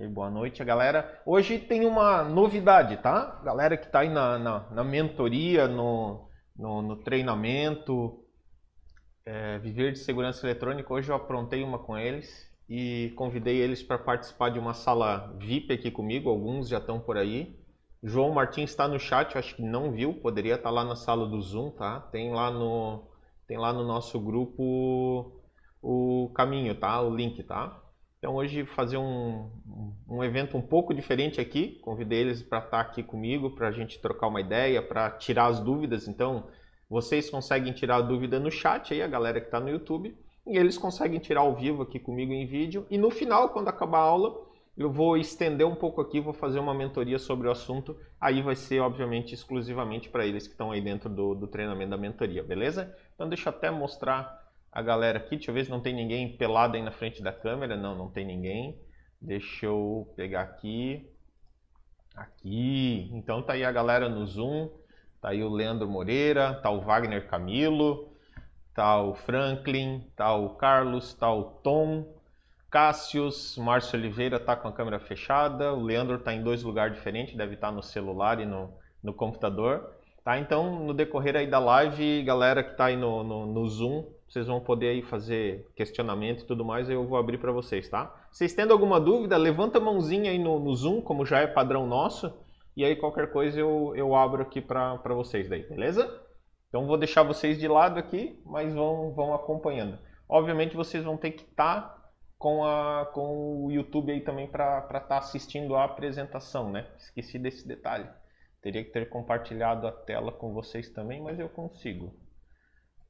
E boa noite, galera. Hoje tem uma novidade, tá? Galera que está aí na, na, na, mentoria, no, no, no treinamento, é, Viver de Segurança Eletrônica, hoje eu aprontei uma com eles e convidei eles para participar de uma sala VIP aqui comigo. Alguns já estão por aí. João Martins está no chat, acho que não viu, poderia estar tá lá na sala do Zoom, tá? Tem lá no, tem lá no nosso grupo o caminho, tá? O link, tá? Então hoje fazer um, um evento um pouco diferente aqui, convidei eles para estar tá aqui comigo, para a gente trocar uma ideia, para tirar as dúvidas. Então vocês conseguem tirar a dúvida no chat aí, a galera que está no YouTube, e eles conseguem tirar ao vivo aqui comigo em vídeo. E no final, quando acabar a aula, eu vou estender um pouco aqui, vou fazer uma mentoria sobre o assunto. Aí vai ser, obviamente, exclusivamente para eles que estão aí dentro do, do treinamento da mentoria, beleza? Então deixa eu até mostrar a galera aqui. Deixa eu ver se não tem ninguém pelado aí na frente da câmera. Não, não tem ninguém. Deixa eu pegar aqui. Aqui. Então tá aí a galera no Zoom. Tá aí o Leandro Moreira, tá o Wagner Camilo, tá o Franklin, tá o Carlos, tá o Tom, Cássius, Márcio Oliveira tá com a câmera fechada, o Leandro tá em dois lugares diferentes, deve estar tá no celular e no, no computador. Tá? Então, no decorrer aí da live, galera que tá aí no, no, no Zoom, vocês vão poder aí fazer questionamento e tudo mais, eu vou abrir para vocês, tá? Vocês tendo alguma dúvida, levanta a mãozinha aí no, no, Zoom, como já é padrão nosso, e aí qualquer coisa eu, eu abro aqui para vocês daí, beleza? Então vou deixar vocês de lado aqui, mas vão, vão acompanhando. Obviamente vocês vão ter que estar tá com, a, com o YouTube aí também para estar tá assistindo a apresentação, né? Esqueci desse detalhe. Teria que ter compartilhado a tela com vocês também, mas eu consigo.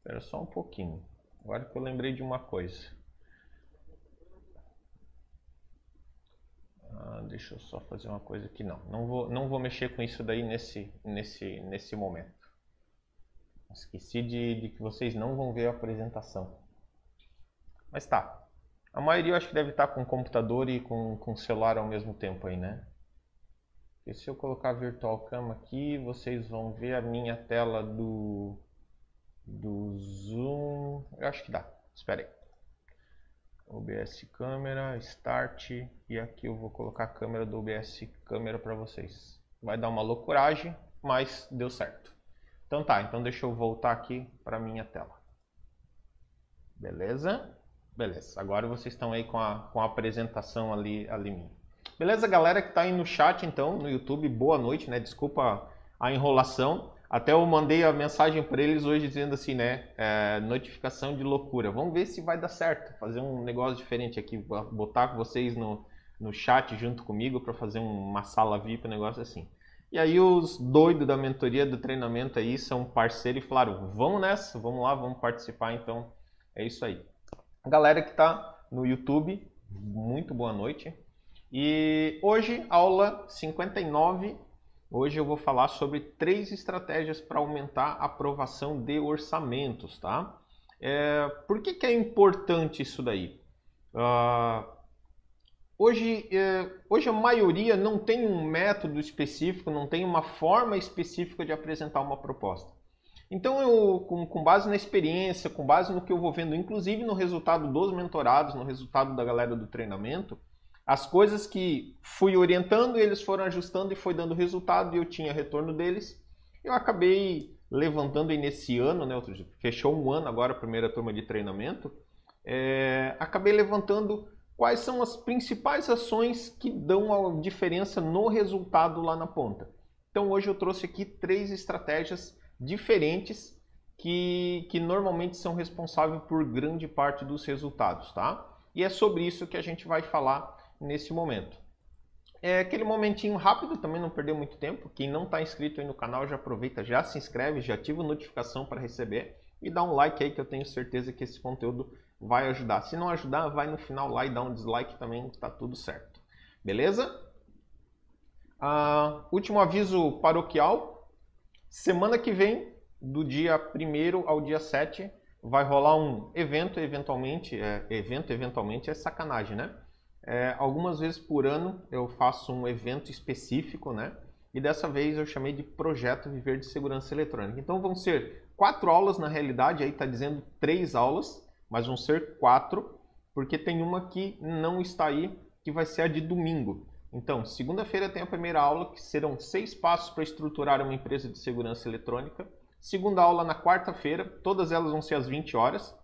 Espera só um pouquinho. Agora que eu lembrei de uma coisa. Ah, deixa eu só fazer uma coisa aqui. Não, não vou, não vou mexer com isso daí nesse, nesse, nesse momento. Esqueci de, de que vocês não vão ver a apresentação. Mas tá. A maioria eu acho que deve estar com computador e com, com celular ao mesmo tempo aí, né? E se eu colocar Virtual Cam aqui, vocês vão ver a minha tela do, do Zoom. Eu acho que dá. Espera aí. OBS câmera, Start. E aqui eu vou colocar a câmera do OBS câmera para vocês. Vai dar uma loucuragem, mas deu certo. Então tá, então deixa eu voltar aqui para minha tela. Beleza? Beleza. Agora vocês estão aí com a, com a apresentação ali, ali minha. Beleza, galera que está aí no chat, então, no YouTube, boa noite, né? Desculpa a enrolação. Até eu mandei a mensagem para eles hoje dizendo assim, né? É, notificação de loucura. Vamos ver se vai dar certo. Fazer um negócio diferente aqui, botar vocês no, no chat junto comigo para fazer uma sala VIP, um negócio assim. E aí os doidos da mentoria do treinamento aí são parceiros e falaram, vamos nessa, vamos lá, vamos participar, então é isso aí. Galera que está no YouTube, muito boa noite. E hoje, aula 59. Hoje eu vou falar sobre três estratégias para aumentar a aprovação de orçamentos, tá? É, por que, que é importante isso daí? Uh, hoje, é, hoje a maioria não tem um método específico, não tem uma forma específica de apresentar uma proposta. Então, eu, com, com, base na experiência, com base no que eu vou vendo, inclusive no resultado dos mentorados, no resultado da galera do treinamento, as coisas que fui orientando, eles foram ajustando e foi dando resultado e eu tinha retorno deles. Eu acabei levantando aí nesse ano, né, fechou um ano agora a primeira turma de treinamento, é, acabei levantando quais são as principais ações que dão a diferença no resultado lá na ponta. Então hoje eu trouxe aqui três estratégias diferentes que, que normalmente são responsáveis por grande parte dos resultados, tá? E é sobre isso que a gente vai falar nesse momento. É aquele momentinho rápido, também não perder muito tempo. Quem não está inscrito aí no canal já aproveita, já se inscreve, já ativa a notificação para receber e dá um like aí que eu tenho certeza que esse conteúdo vai ajudar. Se não ajudar, vai no final lá e dá um dislike também, está tudo certo. Beleza? Uh, último aviso paroquial. Semana que vem, do dia 1 ao dia 7, vai rolar um evento, eventualmente. É, evento, eventualmente é sacanagem, né? É, algumas vezes por ano eu faço um evento específico, né? E dessa vez eu chamei de Projeto Viver de Segurança Eletrônica. Então vão ser quatro aulas na realidade, aí está dizendo três aulas, mas vão ser quatro, porque tem uma que não está aí, que vai ser a de domingo. Então, segunda-feira tem a primeira aula, que serão seis passos para estruturar uma empresa de segurança eletrônica. Segunda aula na quarta-feira, todas elas vão ser às 20 horas.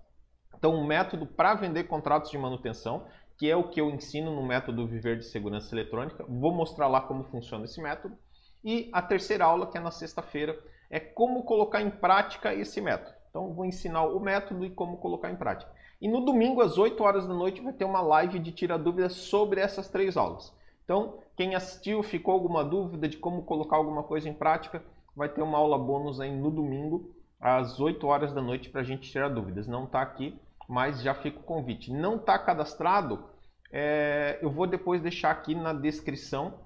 Então, um método para vender contratos de manutenção, que é o que eu ensino no método Viver de Segurança Eletrônica. Vou mostrar lá como funciona esse método. E a terceira aula, que é na sexta-feira, é como colocar em prática esse método. Então, vou ensinar o método e como colocar em prática. E no domingo, às 8 horas da noite, vai ter uma live de tira dúvidas sobre essas três aulas. Então, quem assistiu, ficou alguma dúvida de como colocar alguma coisa em prática, vai ter uma aula bônus aí no domingo, às 8 horas da noite, para a gente tirar dúvidas. Não está aqui, mas já fica o convite. Não está cadastrado, é, eu vou depois deixar aqui na descrição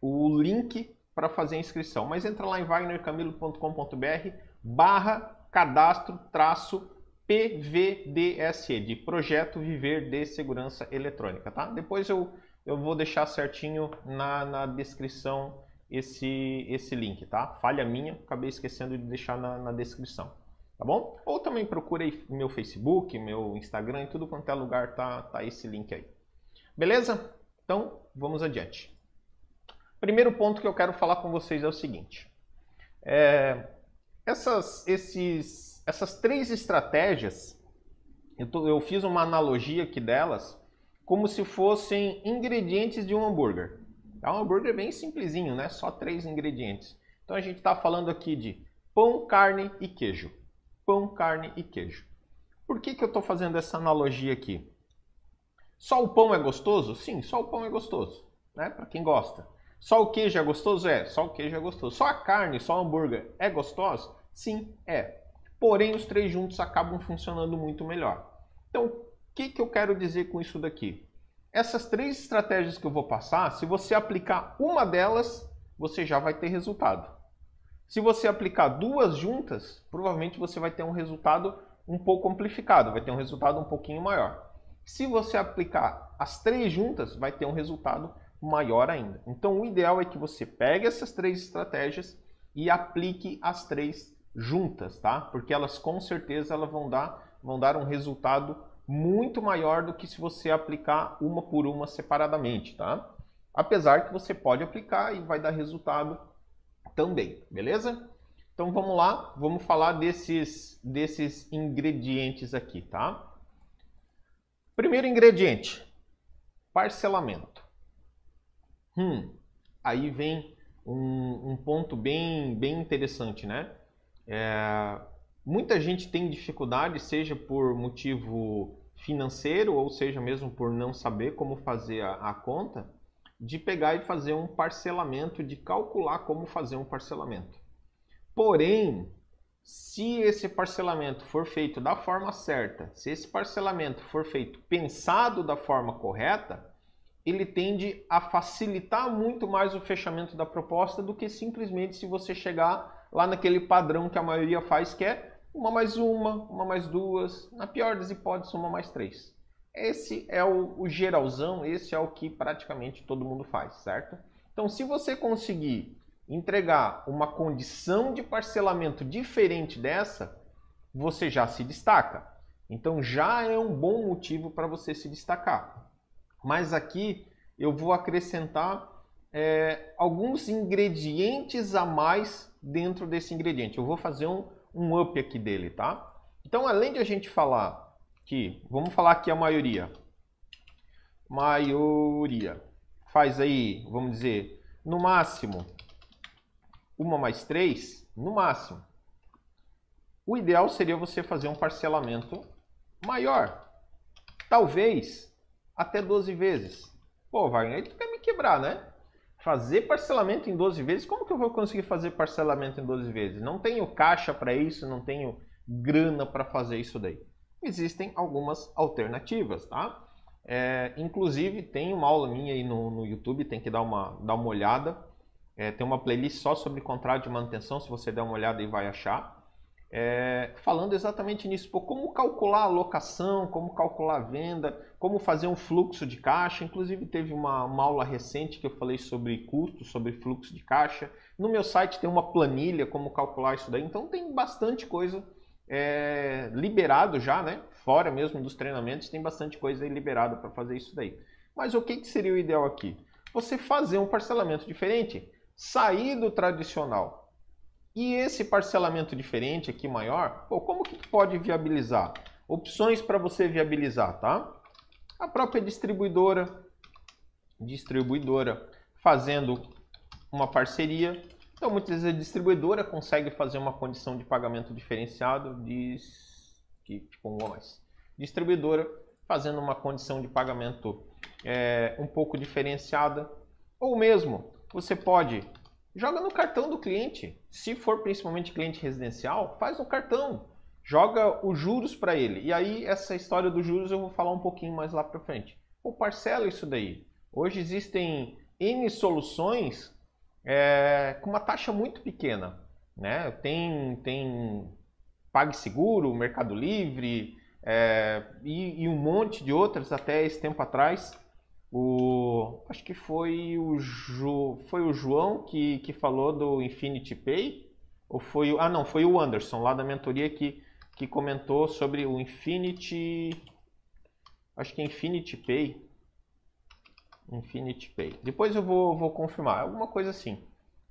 o link para fazer a inscrição. Mas entra lá em wagnercamilo.com.br barra cadastro traço PVDSE, de Projeto Viver de Segurança Eletrônica, tá? Depois eu, eu vou deixar certinho na, na descrição esse, esse link, tá? Falha minha, acabei esquecendo de deixar na, na descrição, tá bom? Ou também procure meu Facebook, meu Instagram, em tudo quanto é lugar tá, tá esse link aí. Beleza? Então, vamos adiante. Primeiro ponto que eu quero falar com vocês é o seguinte. É, essas, esses, essas três estratégias, eu, tô, eu fiz uma analogia aqui delas como se fossem ingredientes de um hambúrguer. É um hambúrguer bem simplesinho, né? Só três ingredientes. Então a gente está falando aqui de pão, carne e queijo. Pão, carne e queijo. Por que, que eu estou fazendo essa analogia aqui? Só o pão é gostoso? Sim, só o pão é gostoso, né? Para quem gosta. Só o queijo é gostoso? É, só o queijo é gostoso. Só a carne, só o hambúrguer é gostoso? Sim, é. Porém, os três juntos acabam funcionando muito melhor. Então, o que, que eu quero dizer com isso daqui? Essas três estratégias que eu vou passar, se você aplicar uma delas, você já vai ter resultado. Se você aplicar duas juntas, provavelmente você vai ter um resultado um pouco amplificado, vai ter um resultado um pouquinho maior. Se você aplicar as três juntas, vai ter um resultado maior ainda. Então, o ideal é que você pegue essas três estratégias e aplique as três juntas, tá? Porque elas com certeza elas vão dar, vão dar um resultado muito maior do que se você aplicar uma por uma separadamente, tá? Apesar que você pode aplicar e vai dar resultado também, beleza? Então vamos lá, vamos falar desses, desses ingredientes aqui, tá? Primeiro ingrediente, parcelamento. Hum, aí vem um, um ponto bem, bem interessante, né? É, muita gente tem dificuldade, seja por motivo financeiro ou seja mesmo por não saber como fazer a, a conta, de pegar e fazer um parcelamento, de calcular como fazer um parcelamento. Porém, se esse parcelamento for feito da forma certa, se esse parcelamento for feito pensado da forma correta, ele tende a facilitar muito mais o fechamento da proposta do que simplesmente se você chegar lá naquele padrão que a maioria faz, que é uma mais uma, uma mais duas, na pior das hipóteses, uma mais três. Esse é o, o geralzão, esse é o que praticamente todo mundo faz, certo? Então, se você conseguir entregar uma condição de parcelamento diferente dessa, você já se destaca. Então, já é um bom motivo para você se destacar. Mas aqui eu vou acrescentar é, alguns ingredientes a mais dentro desse ingrediente. Eu vou fazer um, um up aqui dele, tá? Então, além de a gente falar que, vamos falar aqui a maioria. Maioria. Faz aí, vamos dizer, no máximo, uma mais três, no máximo. O ideal seria você fazer um parcelamento maior. Talvez até 12 vezes. Pô, Wagner, aí tu quer me quebrar, né? Fazer parcelamento em 12 vezes? Como que eu vou conseguir fazer parcelamento em 12 vezes? Não tenho caixa para isso, não tenho grana para fazer isso daí. Existem algumas alternativas, tá? É, inclusive, tem uma aula minha aí no, no YouTube, tem que dar uma, dar uma olhada. É, tem uma playlist só sobre contrato de manutenção, se você der uma olhada aí vai achar é, falando exatamente nisso, pô, como calcular a alocação, como calcular a venda, como fazer um fluxo de caixa. Inclusive teve uma, uma aula recente que eu falei sobre custo, sobre fluxo de caixa. No meu site tem uma planilha como calcular isso daí, então tem bastante coisa é, liberado já, né? Fora mesmo dos treinamentos, tem bastante coisa aí liberada para fazer isso daí. Mas o que, que seria o ideal aqui? Você fazer um parcelamento diferente, sair do tradicional. E esse parcelamento diferente aqui maior, pô, como que pode viabilizar? Opções para você viabilizar, tá? A própria distribuidora, distribuidora fazendo uma parceria. Então, muitas vezes a distribuidora consegue fazer uma condição de pagamento diferenciado, diz que tipo mais. Distribuidora fazendo uma condição de pagamento é, um pouco diferenciada, ou mesmo você pode joga no cartão do cliente. Se for principalmente cliente residencial, faz no cartão, joga os juros para ele. E aí essa história dos juros eu vou falar um pouquinho mais lá para frente. Ou parcela isso daí. Hoje existem N soluções é, com uma taxa muito pequena. Né? Tem, tem PagSeguro, Mercado Livre é, e, e, um monte de outras até esse tempo atrás. O, acho que foi o, jo, foi o João que, que falou do Infinity Pay. Ou foi o, ah não, foi o Anderson lá da mentoria que, que comentou sobre o Infinity. Acho que é Infinity Pay. Infinity Pay. Depois eu vou, vou confirmar. Alguma coisa assim.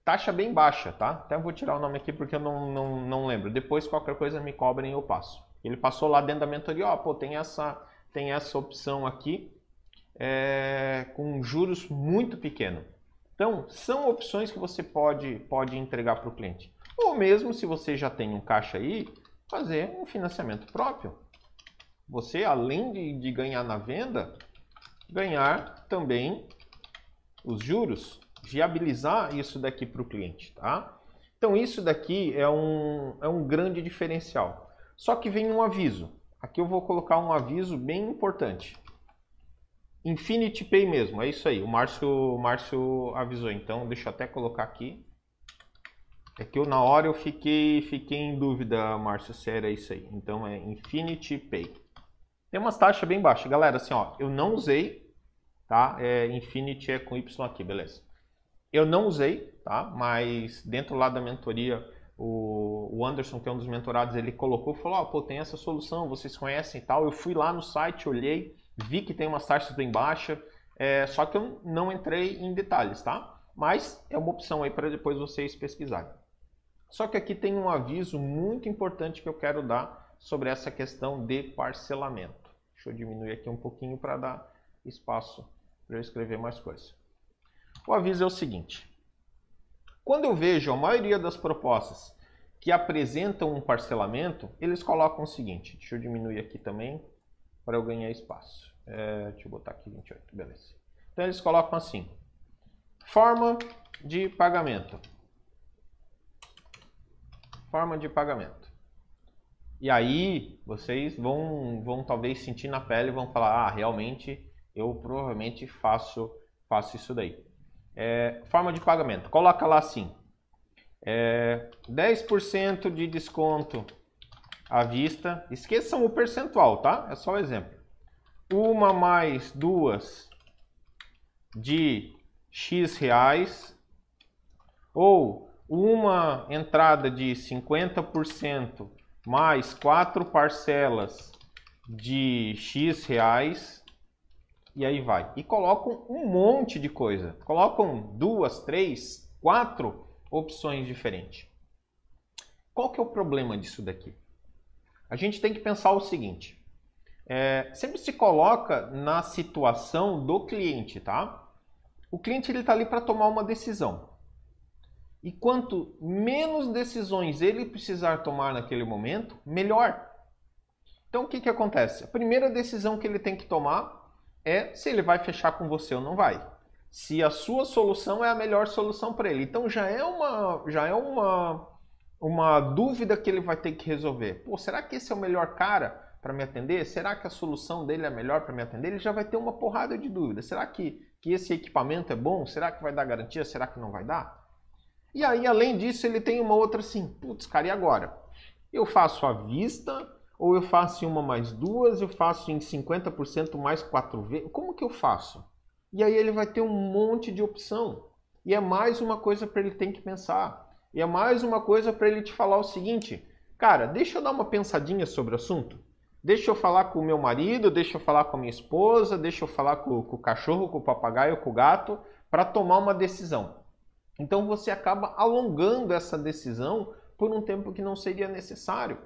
Taxa bem baixa, tá? Até vou tirar o nome aqui porque eu não, não, não lembro. Depois qualquer coisa me cobrem e eu passo. Ele passou lá dentro da mentoria, ó, pô, tem essa, tem essa opção aqui é, com juros muito pequeno. Então, são opções que você pode, pode entregar para o cliente. Ou mesmo se você já tem um caixa aí, fazer um financiamento próprio. Você, além de, de ganhar na venda, ganhar também os juros, viabilizar isso daqui para o cliente, tá? Então isso daqui é um, é um grande diferencial. Só que vem um aviso. Aqui eu vou colocar um aviso bem importante. Infinity Pay mesmo, é isso aí. O Márcio, o Márcio avisou, então deixa eu até colocar aqui. É que eu, na hora eu fiquei, fiquei em dúvida, Márcio, se era isso aí. Então é Infinity Pay. Tem umas taxas bem baixas. Galera, assim, ó, eu não usei, tá? É, Infinity é com Y aqui, beleza. Eu não usei, tá? Mas dentro lá da mentoria, o, o Anderson, que é um dos mentorados, ele colocou, falou, ó, oh, pô, tem essa solução, vocês conhecem e tal. Eu fui lá no site, olhei, vi que tem umas taxas bem baixas, é, só que eu não entrei em detalhes, tá? Mas é uma opção aí para depois vocês pesquisarem. Só que aqui tem um aviso muito importante que eu quero dar sobre essa questão de parcelamento. Deixa eu diminuir aqui um pouquinho para dar espaço para eu escrever mais coisas. O aviso é o seguinte: quando eu vejo a maioria das propostas que apresentam um parcelamento, eles colocam o seguinte: deixa eu diminuir aqui também para eu ganhar espaço. É, deixa eu botar aqui 28, beleza. Então eles colocam assim: forma de pagamento. Forma de pagamento. E aí vocês vão, vão talvez sentir na pele e vão falar, ah, realmente eu provavelmente faço, faço isso daí. É, forma de pagamento, coloca lá assim, é, 10% de desconto à vista, esqueçam o percentual, tá? É só um exemplo. Uma mais duas de X reais, ou uma entrada de 50% mais quatro parcelas de X reais e aí vai. E colocam um monte de coisa. Colocam duas, três, quatro opções diferentes. Qual que é o problema disso daqui? A gente tem que pensar o seguinte. É, sempre se coloca na situação do cliente, tá? O cliente ele está ali para tomar uma decisão. E quanto menos decisões ele precisar tomar naquele momento, melhor. Então o que, que acontece? A primeira decisão que ele tem que tomar é se ele vai fechar com você ou não vai. Se a sua solução é a melhor solução para ele. Então já é uma, já é uma, uma dúvida que ele vai ter que resolver. Pô, será que esse é o melhor cara para me atender? Será que a solução dele é melhor para me atender? Ele já vai ter uma porrada de dúvidas. Será que, que esse equipamento é bom? Será que vai dar garantia? Será que não vai dar? E aí, além disso, ele tem uma outra assim, putz, cara, e agora? Eu faço à vista, ou eu faço em uma mais duas, eu faço em 50% mais quatro vezes. Como que eu faço? E aí ele vai ter um monte de opção. E é mais uma coisa para ele ter que pensar. E é mais uma coisa para ele te falar o seguinte, cara, deixa eu dar uma pensadinha sobre o assunto. Deixa eu falar com o meu marido, deixa eu falar com a minha esposa, deixa eu falar com, com o cachorro, com o papagaio, com o gato, para tomar uma decisão. Então você acaba alongando essa decisão por um tempo que não seria necessário.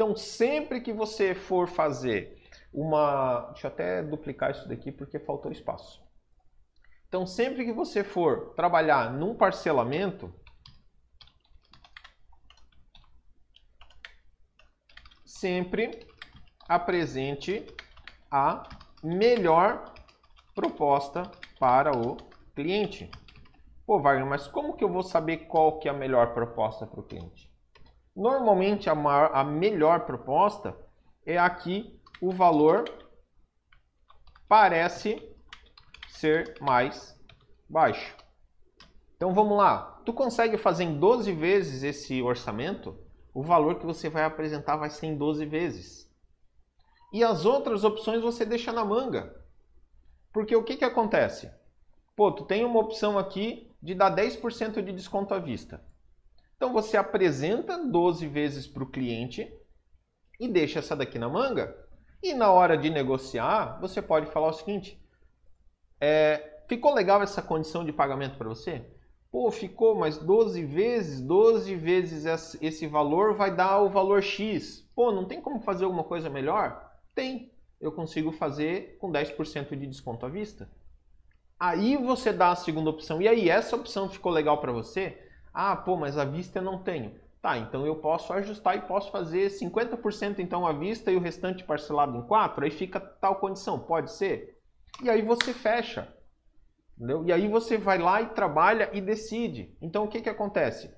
Então, sempre que você for fazer uma. Deixa eu até duplicar isso daqui porque faltou espaço. Então, sempre que você for trabalhar num parcelamento, sempre apresente a melhor proposta para o cliente. Pô, Wagner, mas como que eu vou saber qual que é a melhor proposta para o cliente? Normalmente a, maior, a melhor proposta é aqui o valor parece ser mais baixo. Então vamos lá. Tu consegue fazer em 12 vezes esse orçamento? O valor que você vai apresentar vai ser em 12 vezes. E as outras opções você deixa na manga. Porque o que, que acontece? Pô, tu tem uma opção aqui de dar 10% de desconto à vista. Então você apresenta 12 vezes para o cliente e deixa essa daqui na manga. E na hora de negociar, você pode falar o seguinte: é, ficou legal essa condição de pagamento para você? Pô, ficou, mas 12 vezes, 12 vezes esse valor vai dar o valor X. Pô, não tem como fazer alguma coisa melhor? Tem. Eu consigo fazer com 10% de desconto à vista. Aí você dá a segunda opção. E aí, essa opção ficou legal para você? Ah, pô, mas à vista eu não tenho. Tá, então eu posso ajustar e posso fazer 50% então à vista e o restante parcelado em 4, aí fica tal condição, pode ser? E aí você fecha. Entendeu? E aí você vai lá e trabalha e decide. Então o que, que acontece?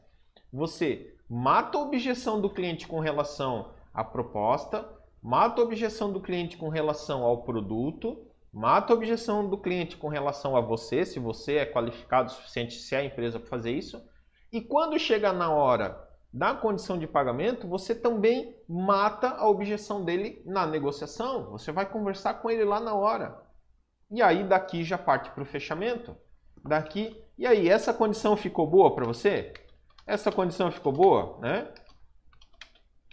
Você mata a objeção do cliente com relação à proposta, mata a objeção do cliente com relação ao produto, mata a objeção do cliente com relação a você, se você é qualificado o suficiente, se é a empresa para fazer isso. E quando chega na hora da condição de pagamento, você também mata a objeção dele na negociação. Você vai conversar com ele lá na hora. E aí daqui já parte para o fechamento. Daqui, e aí, essa condição ficou boa para você? Essa condição ficou boa, né?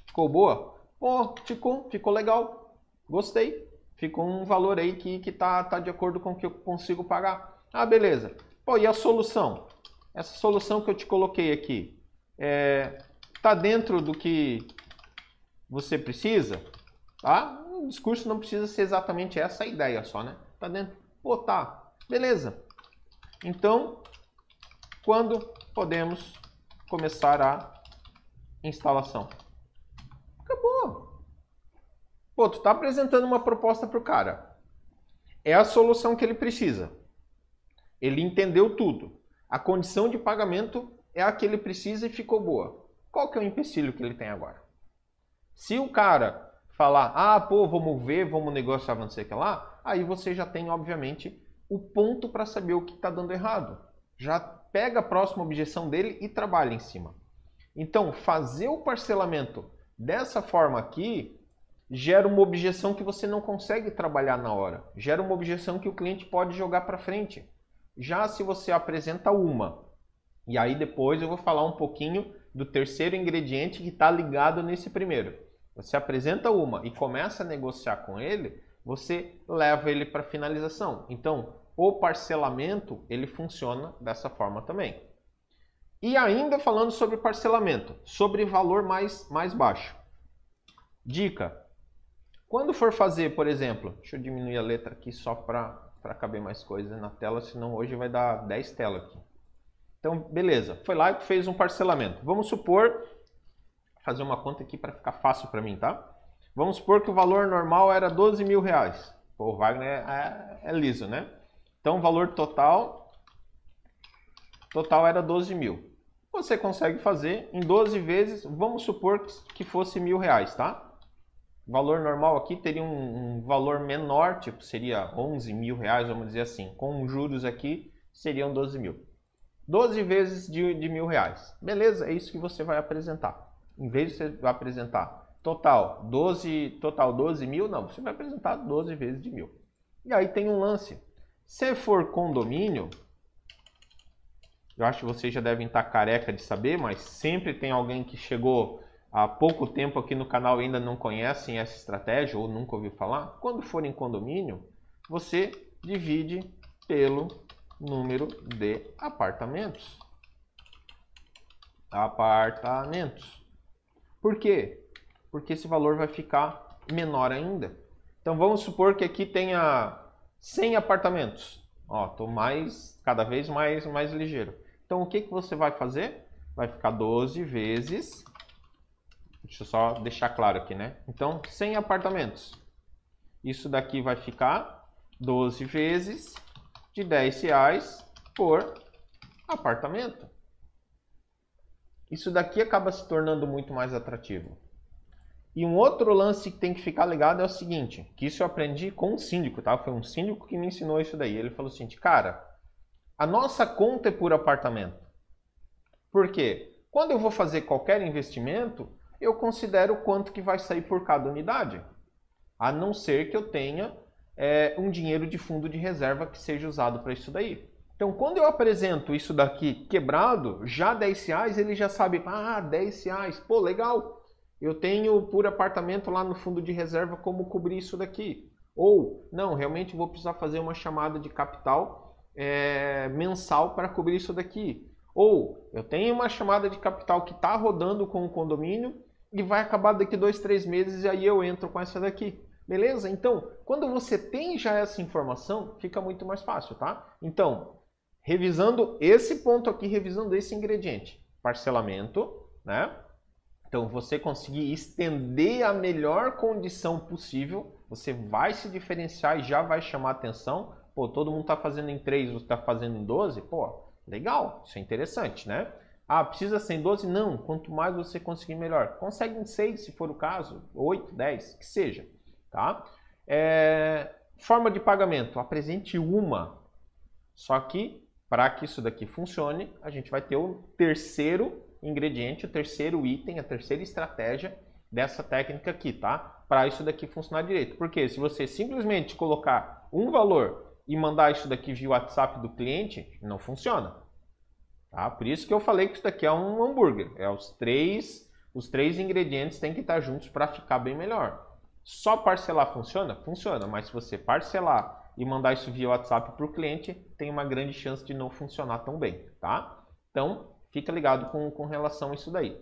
Ficou boa? Pô, ficou, ficou legal. Gostei. Ficou um valor aí que, que tá, tá de acordo com o que eu consigo pagar. Ah, beleza. Pô, e a solução? Essa solução que eu te coloquei aqui, é, tá dentro do que você precisa? Tá? O discurso não precisa ser exatamente essa ideia só, né? Tá dentro. Pô, tá. Beleza. Então, quando podemos começar a instalação? Pô, tu tá apresentando uma proposta pro cara. É a solução que ele precisa. Ele entendeu tudo. A condição de pagamento é a que ele precisa e ficou boa. Qual que é o empecilho que ele tem agora? Se o cara falar, ah, pô, vamos ver, vamos negociar, vamos sei que lá, aí você já tem, obviamente, o ponto para saber o que está dando errado. Já pega a próxima objeção dele e trabalha em cima. Então, fazer o parcelamento dessa forma aqui gera uma objeção que você não consegue trabalhar na hora. Gera uma objeção que o cliente pode jogar para frente. Já se você apresenta uma, e aí depois eu vou falar um pouquinho do terceiro ingrediente que está ligado nesse primeiro. Você apresenta uma e começa a negociar com ele, você leva ele para finalização. Então, o parcelamento ele funciona dessa forma também. E ainda falando sobre parcelamento, sobre valor mais, mais baixo. Dica: quando for fazer, por exemplo, deixa eu diminuir a letra aqui só para caber mais coisas na tela, senão hoje vai dar 10 telas aqui. Então, beleza, foi lá e fez um parcelamento. Vamos supor, fazer uma conta aqui para ficar fácil para mim, tá? Vamos supor que o valor normal era 12 mil reais. Pô, o Wagner é, é, é liso, né? Então, o valor total, total era 12 mil. Você consegue fazer em 12 vezes, vamos supor que fosse mil reais, tá? Valor normal aqui teria um, um, valor menor, tipo seria 11 mil reais, vamos dizer assim. Com juros aqui seriam 12 mil. 12 vezes de, de mil reais. Beleza, é isso que você vai apresentar. Em vez de você apresentar total 12, total 12 mil, não, você vai apresentar 12 vezes de mil. E aí tem um lance. Se for condomínio, eu acho que vocês já devem estar careca de saber, mas sempre tem alguém que chegou há pouco tempo aqui no canal ainda não conhecem essa estratégia ou nunca ouviu falar, quando for em condomínio, você divide pelo número de apartamentos. Apartamentos. Por quê? Porque esse valor vai ficar menor ainda. Então vamos supor que aqui tenha 100 apartamentos. Ó, tô mais cada vez mais mais ligeiro. Então o que que você vai fazer? Vai ficar 12 vezes Deixa eu só deixar claro aqui, né? Então, 100 apartamentos. Isso daqui vai ficar 12 vezes de 10 reais por apartamento. Isso daqui acaba se tornando muito mais atrativo. E um outro lance que tem que ficar ligado é o seguinte, que isso eu aprendi com um síndico, tá? Foi um síndico que me ensinou isso daí. Ele falou seguinte, cara, a nossa conta é por apartamento. Por quê? Quando eu vou fazer qualquer investimento, eu considero quanto que vai sair por cada unidade. A não ser que eu tenha é, um dinheiro de fundo de reserva que seja usado para isso daí. Então, quando eu apresento isso daqui quebrado, já 10 reais, ele já sabe, ah, 10 reais, pô, legal. Eu tenho por apartamento lá no fundo de reserva como cobrir isso daqui. Ou, não, realmente vou precisar fazer uma chamada de capital é, mensal para cobrir isso daqui. Ou, eu tenho uma chamada de capital que está rodando com o condomínio e vai acabar daqui dois, três meses e aí eu entro com essa daqui. Beleza? Então, quando você tem já essa informação, fica muito mais fácil, tá? Então, revisando esse ponto aqui, revisando esse ingrediente, parcelamento, né? Então, você conseguir estender a melhor condição possível, você vai se diferenciar e já vai chamar atenção. Pô, todo mundo está fazendo em 3, você está fazendo em 12? Pô, legal, isso é interessante, né? Ah, precisa ser em 12? Não. Quanto mais você conseguir, melhor. Consegue em 6, se for o caso, 8, 10, que seja. Tá? É... Forma de pagamento. Apresente uma. Só que, para que isso daqui funcione, a gente vai ter o terceiro ingrediente, o terceiro item, a terceira estratégia dessa técnica aqui, tá? Para isso daqui funcionar direito. Porque se você simplesmente colocar um valor e mandar isso daqui via WhatsApp do cliente, não funciona. Tá? Por isso que eu falei que isso daqui é um hambúrguer. É os três, os três ingredientes têm que estar juntos para ficar bem melhor. Só parcelar funciona? Funciona, mas se você parcelar e mandar isso via WhatsApp para o cliente, tem uma grande chance de não funcionar tão bem, tá? Então, fica ligado com, com relação a isso daí.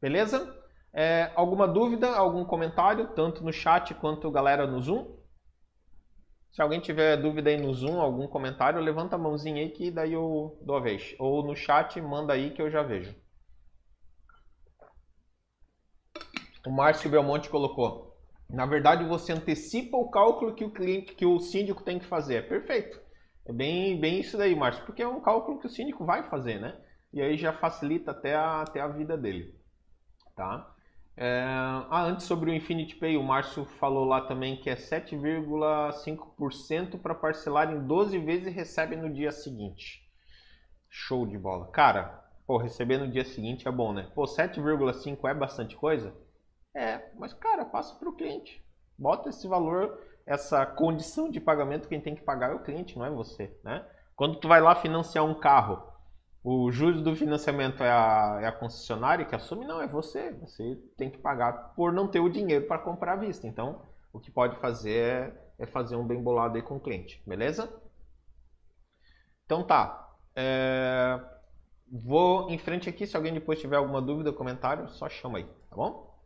Beleza? É, alguma dúvida, algum comentário, tanto no chat quanto galera no Zoom? Se alguém tiver dúvida aí no Zoom, algum comentário, levanta a mãozinha aí que daí eu dou a vez. Ou no chat, manda aí que eu já vejo. O Márcio Belmonte colocou. Na verdade, você antecipa o cálculo que o cliente, que o síndico tem que fazer. É perfeito. É bem, bem isso daí, Márcio, porque é um cálculo que o síndico vai fazer, né? E aí já facilita até a, até a vida dele. Tá? É, ah, antes sobre o Infinity Pay, o Márcio falou lá também que é 7,5% para parcelar em 12 vezes e recebe no dia seguinte. Show de bola. Cara, pô, receber no dia seguinte é bom, né? Pô, 7,5 é bastante coisa? É, mas cara, passa para o cliente. Bota esse valor, essa condição de pagamento, quem tem que pagar é o cliente, não é você, né? Quando tu vai lá financiar um carro, o juros do financiamento é a, é a, concessionária que assume? Não, é você. Você tem que pagar por não ter o dinheiro para comprar à vista. Então, o que pode fazer é, é, fazer um bem bolado aí com o cliente, beleza? Então tá. É... Vou em frente aqui. Se alguém depois tiver alguma dúvida, comentário, só chama aí, tá bom?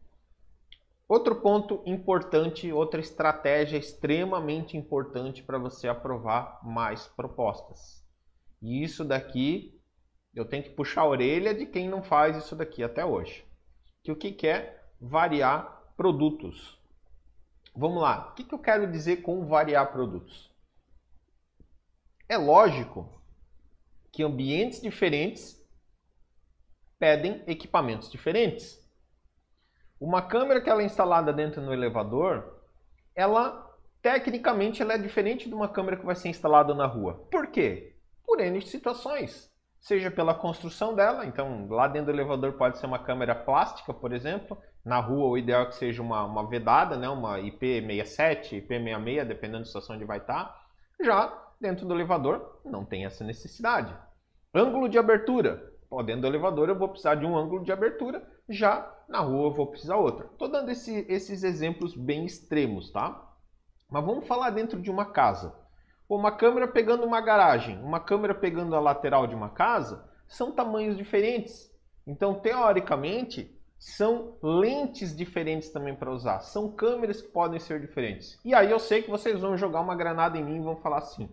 Outro ponto importante, outra estratégia extremamente importante para você aprovar mais propostas. E isso daqui eu tenho que puxar a orelha de quem não faz isso daqui até hoje. Que o que é variar produtos. Vamos lá, o que, que eu quero dizer com variar produtos? É lógico que ambientes diferentes pedem equipamentos diferentes. Uma câmera que ela é instalada dentro do elevador, ela tecnicamente ela é diferente de uma câmera que vai ser instalada na rua. Por quê? Por N situações seja pela construção dela, então lá dentro do elevador pode ser uma câmera plástica, por exemplo, na rua o ideal é que seja uma, uma vedada, né, uma IP67, IP66, dependendo da situação onde vai estar. Já dentro do elevador não tem essa necessidade. Ângulo de abertura. Pô, dentro do elevador eu vou precisar de um ângulo de abertura, já na rua eu vou precisar outra. Estou dando esse, esses exemplos bem extremos, tá? Mas vamos falar dentro de uma casa. Pô, uma câmera pegando uma garagem, uma câmera pegando a lateral de uma casa, são tamanhos diferentes. Então, teoricamente, são lentes diferentes também para usar. São câmeras que podem ser diferentes. E aí eu sei que vocês vão jogar uma granada em mim e vão falar assim: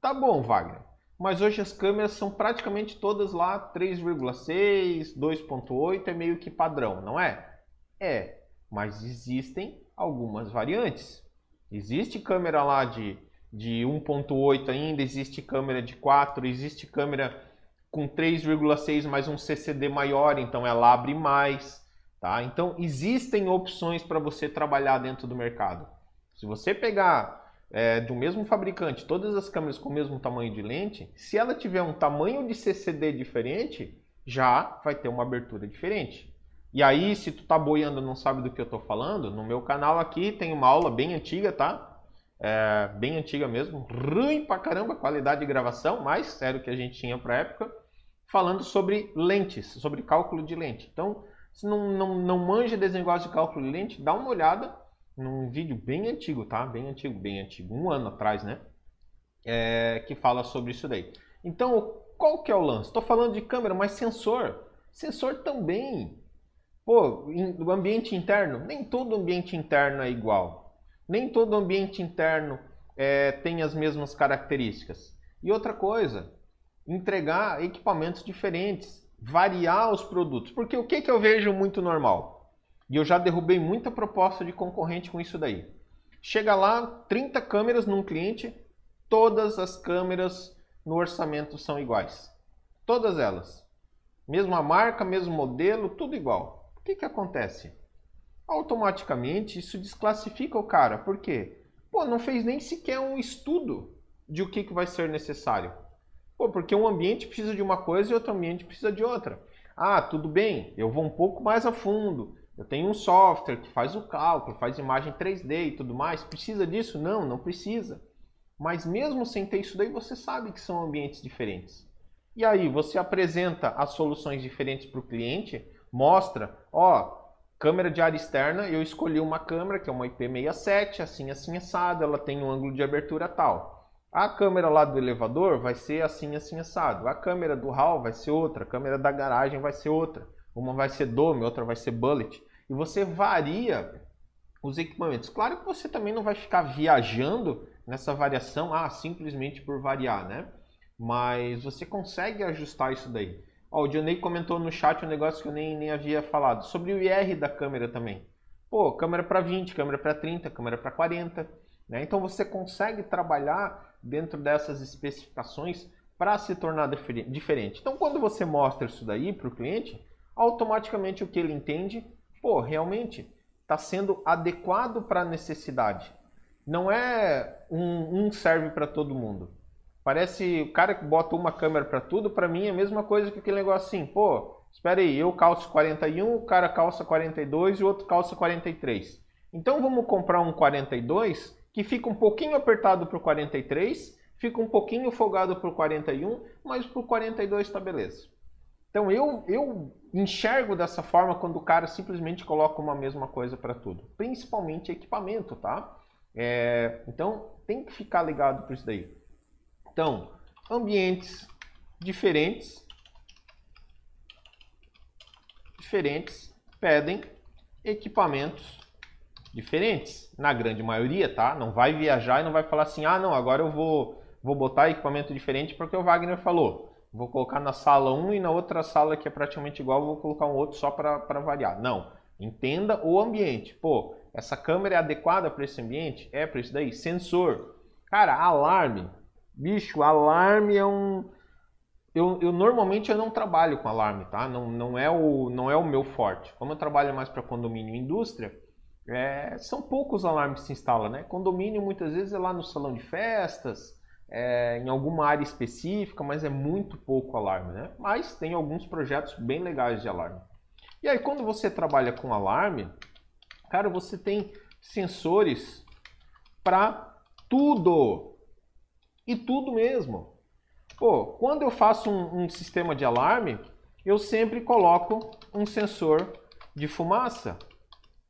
tá bom, Wagner, mas hoje as câmeras são praticamente todas lá 3,6, 2.8 é meio que padrão, não é? É, mas existem algumas variantes. Existe câmera lá de, de 1.8 ainda, existe câmera de 4, existe câmera com 3,6 mais um CCD maior, então ela abre mais, tá? Então existem opções para você trabalhar dentro do mercado. Se você pegar é, do mesmo fabricante, todas as câmeras com o mesmo tamanho de lente, se ela tiver um tamanho de CCD diferente, já vai ter uma abertura diferente. E aí, se tu tá boiando não sabe do que eu tô falando, no meu canal aqui tem uma aula bem antiga, tá? É, bem antiga mesmo, ruim pra caramba qualidade de gravação, mais sério que a gente tinha pra época, falando sobre lentes, sobre cálculo de lente. Então, se não, não, não manja desse negócio de cálculo de lente, dá uma olhada, num vídeo bem antigo, tá? Bem antigo, bem antigo, um ano atrás, né? É, que fala sobre isso daí. Então, qual que é o lance? Estou falando de câmera, mas sensor. Sensor também. Pô, o ambiente interno, nem todo ambiente interno é igual. Nem todo ambiente interno é, tem as mesmas características. E outra coisa, entregar equipamentos diferentes, variar os produtos. Porque o que, que eu vejo muito normal? E eu já derrubei muita proposta de concorrente com isso daí. Chega lá, 30 câmeras num cliente, todas as câmeras no orçamento são iguais. Todas elas. Mesma marca, mesmo modelo, tudo igual. O que, que acontece? Automaticamente isso desclassifica o cara. Por quê? Pô, não fez nem sequer um estudo de o que, que vai ser necessário. Pô, porque um ambiente precisa de uma coisa e outro ambiente precisa de outra. Ah, tudo bem, eu vou um pouco mais a fundo. Eu tenho um software que faz o cálculo, faz imagem 3D e tudo mais. Precisa disso? Não, não precisa. Mas mesmo sem ter isso daí, você sabe que são ambientes diferentes. E aí você apresenta as soluções diferentes para o cliente, mostra, ó, câmera de área externa, eu escolhi uma câmera que é uma IP67, assim, assim, assado, ela tem um ângulo de abertura tal. A câmera lá do elevador vai ser assim, assim, assado. A câmera do hall vai ser outra, a câmera da garagem vai ser outra. Uma vai ser dome, outra vai ser bullet. E você varia os equipamentos. Claro que você também não vai ficar viajando nessa variação, ah, simplesmente por variar, né? Mas você consegue ajustar isso daí. Ó, o Dionei comentou no chat um negócio que eu nem, nem havia falado, sobre o IR da câmera também. Pô, câmera para 20, câmera para 30, câmera para 40. Né? Então você consegue trabalhar dentro dessas especificações para se tornar diferente. Então quando você mostra isso daí para o cliente, automaticamente o que ele entende, pô, realmente está sendo adequado para a necessidade. Não é um, um serve para todo mundo. Parece o cara que bota uma câmera para tudo, para mim é a mesma coisa que aquele negócio assim, pô, espera aí, eu calço 41, o cara calça 42 e o outro calça 43. Então vamos comprar um 42 que fica um pouquinho apertado para o 43, fica um pouquinho folgado para o 41, mas para o 42 está beleza. Então eu, eu enxergo dessa forma quando o cara simplesmente coloca uma mesma coisa para tudo, principalmente equipamento, tá? É, então tem que ficar ligado para isso daí. Então, ambientes diferentes, diferentes pedem equipamentos diferentes, na grande maioria, tá? Não vai viajar e não vai falar assim, ah, não, agora eu vou, vou botar equipamento diferente porque o Wagner falou. Vou colocar na sala um e na outra sala que é praticamente igual, vou colocar um outro só para variar. Não. Entenda o ambiente. Pô, essa câmera é adequada para esse ambiente? É para isso daí. Sensor. Cara, alarme. Bicho, alarme é um. Eu, eu, normalmente eu não trabalho com alarme, tá? Não, não, é, o, não é o meu forte. Como eu trabalho mais para condomínio e indústria, é, são poucos alarmes que se instalam, né? Condomínio muitas vezes é lá no salão de festas, é, em alguma área específica, mas é muito pouco alarme, né? Mas tem alguns projetos bem legais de alarme. E aí, quando você trabalha com alarme, cara, você tem sensores para tudo. E tudo mesmo. Pô, quando eu faço um, um, sistema de alarme, eu sempre coloco um sensor de fumaça.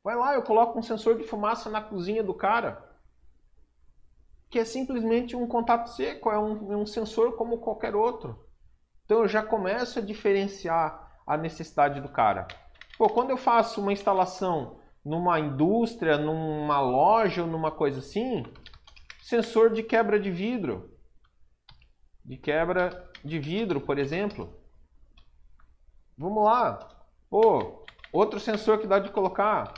Vai lá, eu coloco um sensor de fumaça na cozinha do cara, que é simplesmente um contato seco, é um, um sensor como qualquer outro. Então eu já começo a diferenciar a necessidade do cara. Pô, quando eu faço uma instalação numa indústria, numa loja ou numa coisa assim, sensor de quebra de vidro. De quebra de vidro, por exemplo. Vamos lá. Pô, outro sensor que dá de colocar.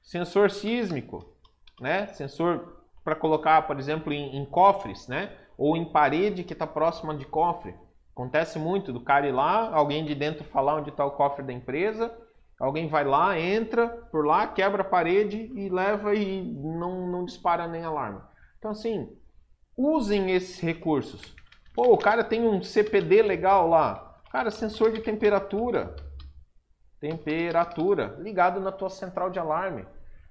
Sensor sísmico, né? Sensor para colocar, por exemplo, em, em, cofres, né? Ou em parede que está próxima de cofre. Acontece muito do cara ir lá, alguém de dentro falar onde está o cofre da empresa, alguém vai lá, entra por lá, quebra a parede e leva e não, não dispara nem alarme. Então, assim, usem esses recursos. Pô, o cara tem um CPD legal lá. Cara, sensor de temperatura. Temperatura. Ligado na tua central de alarme.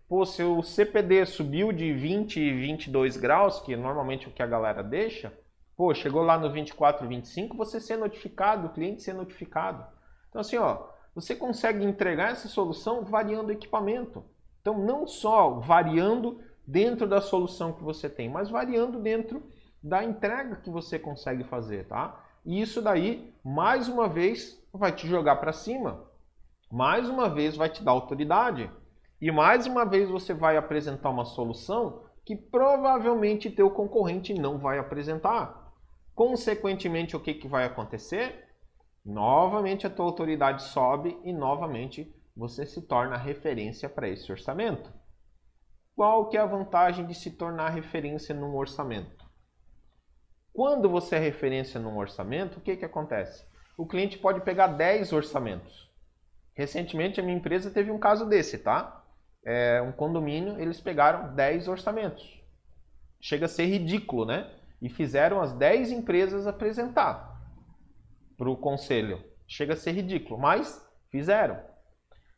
Pô, se o CPD subiu de 20 e 22 graus, que é normalmente o que a galera deixa, pô, chegou lá no 24, 25, você ser notificado, o cliente ser notificado. Então, assim, ó, você consegue entregar essa solução variando o equipamento. Então, não só variando dentro da solução que você tem, mas variando dentro da entrega que você consegue fazer, tá? E isso daí, mais uma vez, vai te jogar para cima. Mais uma vez vai te dar autoridade. E mais uma vez você vai apresentar uma solução que provavelmente teu concorrente não vai apresentar. Consequentemente, o que, que vai acontecer? Novamente a tua autoridade sobe e novamente você se torna referência para esse orçamento. Qual que é a vantagem de se tornar referência num orçamento? Quando você é referência num orçamento, o que, que acontece? O cliente pode pegar 10 orçamentos. Recentemente a minha empresa teve um caso desse, tá? É um condomínio, eles pegaram 10 orçamentos. Chega a ser ridículo, né? E fizeram as 10 empresas apresentar para o conselho. Chega a ser ridículo, mas fizeram.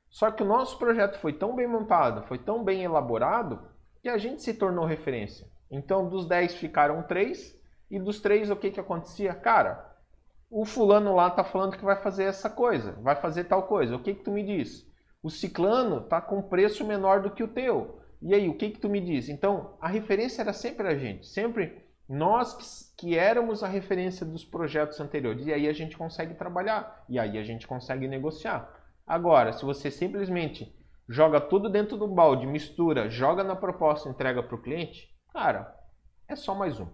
Só que o nosso projeto foi tão bem montado, foi tão bem elaborado, que a gente se tornou referência. Então, dos 10 ficaram 3, e dos 3 o que, que acontecia? Cara, o fulano lá tá falando que vai fazer essa coisa, vai fazer tal coisa. O que, que tu me diz? O ciclano tá com preço menor do que o teu. E aí, o que, que tu me diz? Então, a referência era sempre a gente, sempre nós que, que éramos a referência dos projetos anteriores. E aí a gente consegue trabalhar, e aí a gente consegue negociar. Agora, se você simplesmente joga tudo dentro do balde, mistura, joga na proposta entrega para o cliente, cara, é só mais um.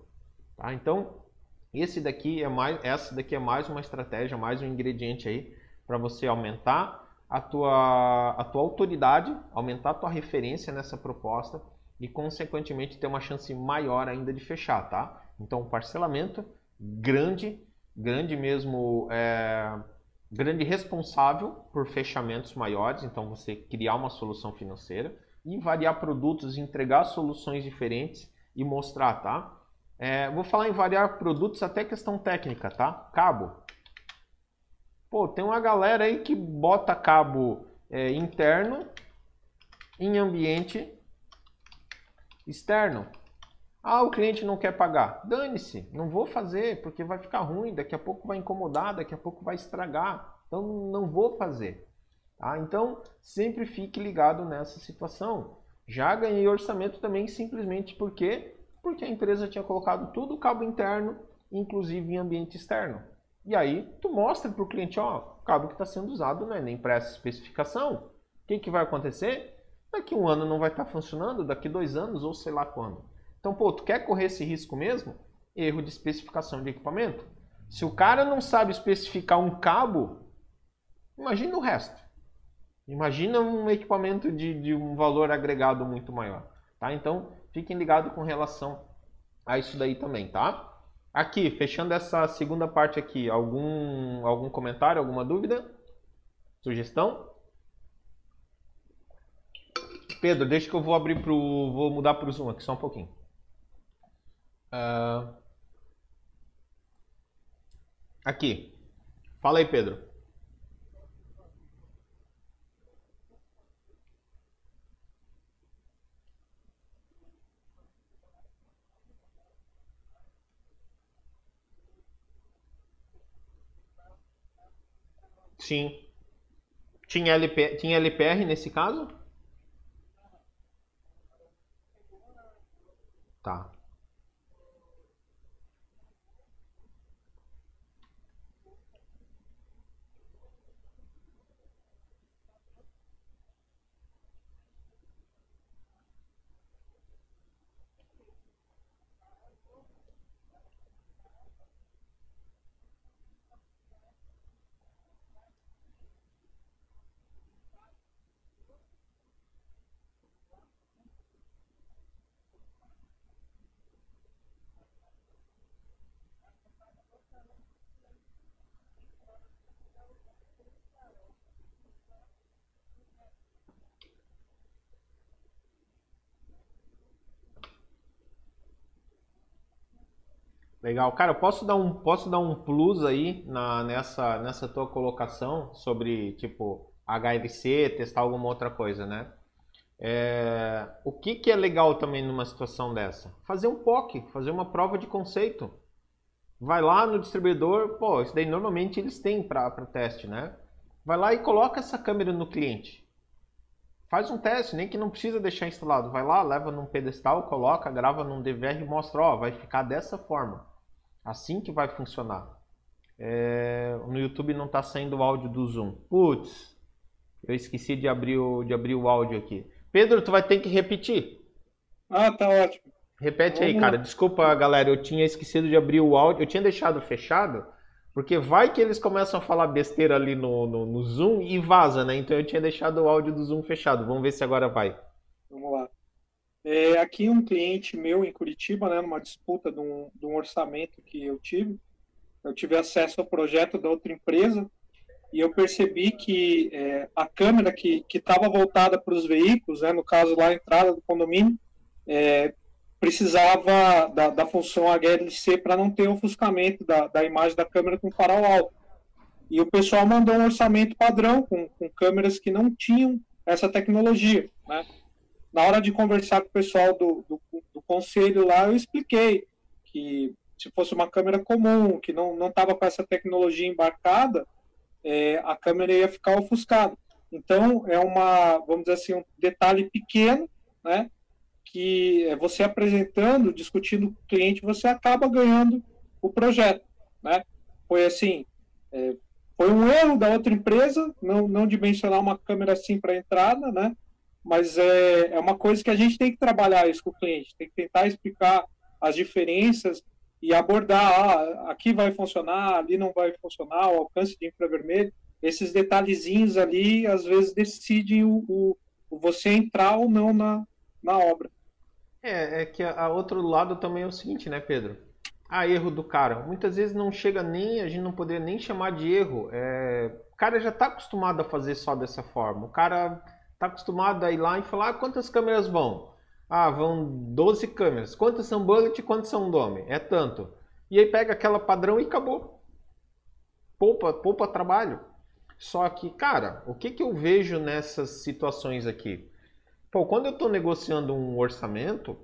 Tá? Então, esse daqui é mais, essa daqui é mais uma estratégia, mais um ingrediente aí para você aumentar a tua, a tua autoridade, aumentar a tua referência nessa proposta e, consequentemente, ter uma chance maior ainda de fechar, tá? Então, parcelamento grande, grande mesmo, é, grande responsável por fechamentos maiores, então você criar uma solução financeira e variar produtos, entregar soluções diferentes e mostrar, tá? É, vou falar em variar produtos até questão técnica, tá? Cabo. Pô, tem uma galera aí que bota cabo é, interno em ambiente externo. Ah, o cliente não quer pagar. Dane-se, não vou fazer porque vai ficar ruim, daqui a pouco vai incomodar, daqui a pouco vai estragar. Então não vou fazer. Tá? Então sempre fique ligado nessa situação. Já ganhei orçamento também simplesmente porque porque a empresa tinha colocado tudo o cabo interno, inclusive em ambiente externo. E aí tu mostra para o cliente, ó, o cabo que está sendo usado não é nem para essa especificação. O que, que vai acontecer? Daqui um ano não vai estar tá funcionando, daqui dois anos ou sei lá quando. Então, pô, tu quer correr esse risco mesmo? Erro de especificação de equipamento. Se o cara não sabe especificar um cabo, imagina o resto. Imagina um equipamento de, de um valor agregado muito maior. Tá? Então, fiquem ligados com relação a isso daí também, tá? Aqui, fechando essa segunda parte aqui, algum, algum comentário, alguma dúvida? Sugestão? Pedro, deixa que eu vou abrir pro. vou mudar para o Zoom aqui só um pouquinho. Uh, aqui. Fala aí, Pedro. Sim. Tinha, LP, tinha LPR nesse caso? Tá. Legal. Cara, eu posso dar um, posso dar um plus aí na, nessa, nessa tua colocação sobre, tipo, HLC, testar alguma outra coisa, né? É, o que, que é legal também numa situação dessa? Fazer um POC, fazer uma prova de conceito. Vai lá no distribuidor, pô, isso daí normalmente eles têm para teste, né? Vai lá e coloca essa câmera no cliente. Faz um teste, nem que não precisa deixar instalado. Vai lá, leva num pedestal, coloca, grava num DVR e mostra, ó, vai ficar dessa forma. Assim que vai funcionar. É, no YouTube não está saindo o áudio do Zoom. Putz, eu esqueci de abrir, o, de abrir o áudio aqui. Pedro, tu vai ter que repetir. Ah, tá ótimo. Repete Vamos aí, cara. Desculpa, galera, eu tinha esquecido de abrir o áudio. Eu tinha deixado fechado, porque vai que eles começam a falar besteira ali no, no, no Zoom e vaza, né? Então eu tinha deixado o áudio do Zoom fechado. Vamos ver se agora vai. Vamos lá. É, aqui um cliente meu em Curitiba, né, numa disputa de um, de um orçamento que eu tive, eu tive acesso ao projeto da outra empresa e eu percebi que é, a câmera que estava voltada para os veículos, né, no caso lá a entrada do condomínio, é, precisava da, da, função HLC para não ter ofuscamento da, da imagem da câmera com farol alto. E o pessoal mandou um orçamento padrão com, com câmeras que não tinham essa tecnologia, né? Na hora de conversar com o pessoal do, do, do, conselho lá, eu expliquei que se fosse uma câmera comum, que não estava com essa tecnologia embarcada, é, a câmera ia ficar ofuscada. Então, é uma, vamos dizer assim, um detalhe pequeno, né? Que é você apresentando, discutindo com o cliente, você acaba ganhando o projeto, né? Foi assim, é, foi um erro da outra empresa não, não dimensionar uma câmera assim para entrada, né? Mas é, é uma coisa que a gente tem que trabalhar isso com o cliente, tem que tentar explicar as diferenças e abordar, ah, aqui vai funcionar, ali não vai funcionar, o alcance de infravermelho, esses detalhezinhos ali, às vezes decidem o, o, o você entrar ou não na, na obra. É, é que a, a, outro lado também é o seguinte, né, Pedro? Ah, erro do cara. Muitas vezes não chega nem, a gente não poderia nem chamar de erro. É, o cara já está acostumado a fazer só dessa forma. O cara Está acostumado a ir lá e falar ah, quantas câmeras vão. Ah, vão 12 câmeras. Quantas são bullet e quantas são dome? É tanto. E aí pega aquela padrão e acabou. Poupa, poupa trabalho. Só que, cara, o que, que eu vejo nessas situações aqui? Pô, quando eu estou negociando um orçamento,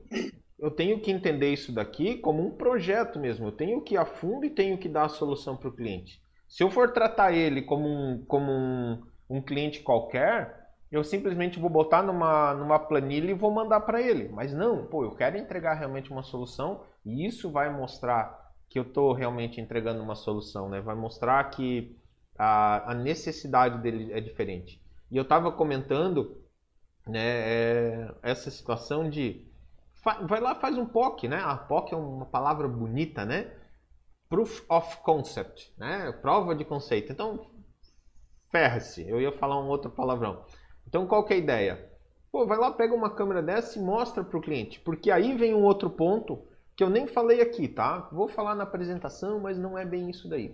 eu tenho que entender isso daqui como um projeto mesmo. Eu tenho que ir a fundo e tenho que dar a solução para o cliente. Se eu for tratar ele como um, como um, um cliente qualquer, eu simplesmente vou botar numa, numa planilha e vou mandar para ele. Mas não, pô, eu quero entregar realmente uma solução e isso vai mostrar que eu estou realmente entregando uma solução, né? Vai mostrar que a, a necessidade dele é diferente. E eu estava comentando né, é, essa situação de vai lá faz um POC, né? A POC é uma palavra bonita, né? Proof of Concept, né? Prova de conceito. Então, ferra-se. Eu ia falar um outro palavrão. Então qual que é a ideia? Pô, vai lá, pega uma câmera dessa e mostra para o cliente, porque aí vem um outro ponto que eu nem falei aqui, tá? Vou falar na apresentação, mas não é bem isso daí.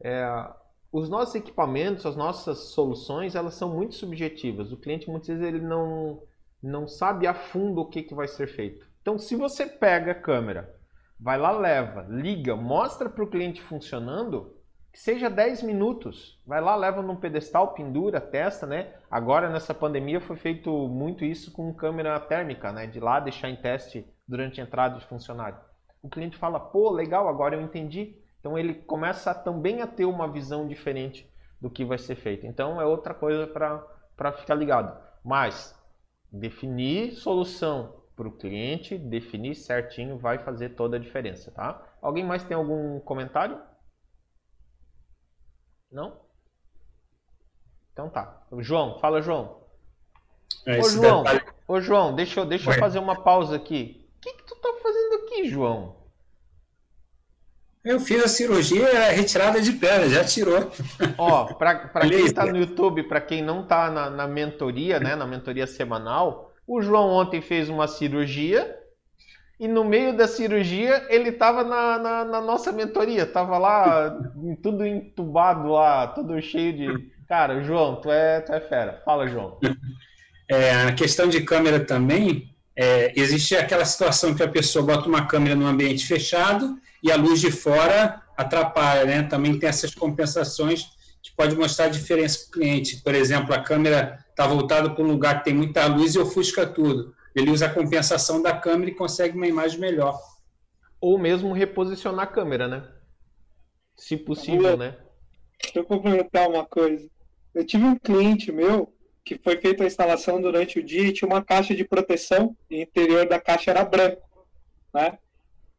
É, os nossos equipamentos, as nossas soluções, elas são muito subjetivas. O cliente muitas vezes ele não, não sabe a fundo o que, que vai ser feito. Então, se você pega a câmera, vai lá, leva, liga, mostra para o cliente funcionando, que seja 10 minutos. Vai lá, leva num pedestal, pendura, testa, né? Agora nessa pandemia foi feito muito isso com câmera térmica, né? De lá deixar em teste durante a entrada de funcionário. O cliente fala, pô, legal, agora eu entendi. Então ele começa também a ter uma visão diferente do que vai ser feito. Então é outra coisa para ficar ligado. Mas definir solução para o cliente, definir certinho vai fazer toda a diferença, tá? Alguém mais tem algum comentário? Não? Então tá. João, fala João. É ô João, detalhe... ô João, deixa, eu, deixa eu fazer uma pausa aqui. O que, que tu tá fazendo aqui, João? Eu fiz a cirurgia retirada de perna, já tirou. Ó, para quem está no YouTube, para quem não está na, na mentoria, né, na mentoria semanal, o João ontem fez uma cirurgia e no meio da cirurgia ele estava na, na, na, nossa mentoria, estava lá tudo entubado lá, tudo cheio de. Cara, João, tu é, tu é fera. Fala, João. É, a questão de câmera também, é, existe aquela situação que a pessoa bota uma câmera num ambiente fechado e a luz de fora atrapalha, né? Também tem essas compensações que pode mostrar a diferença para o cliente. Por exemplo, a câmera está voltada para um lugar que tem muita luz e ofusca tudo. Ele usa a compensação da câmera e consegue uma imagem melhor. Ou mesmo reposicionar a câmera, né? Se possível, eu, né? Deixa eu complementar uma coisa. Eu tive um cliente meu que foi feita a instalação durante o dia e tinha uma caixa de proteção e o interior da caixa era branco, né?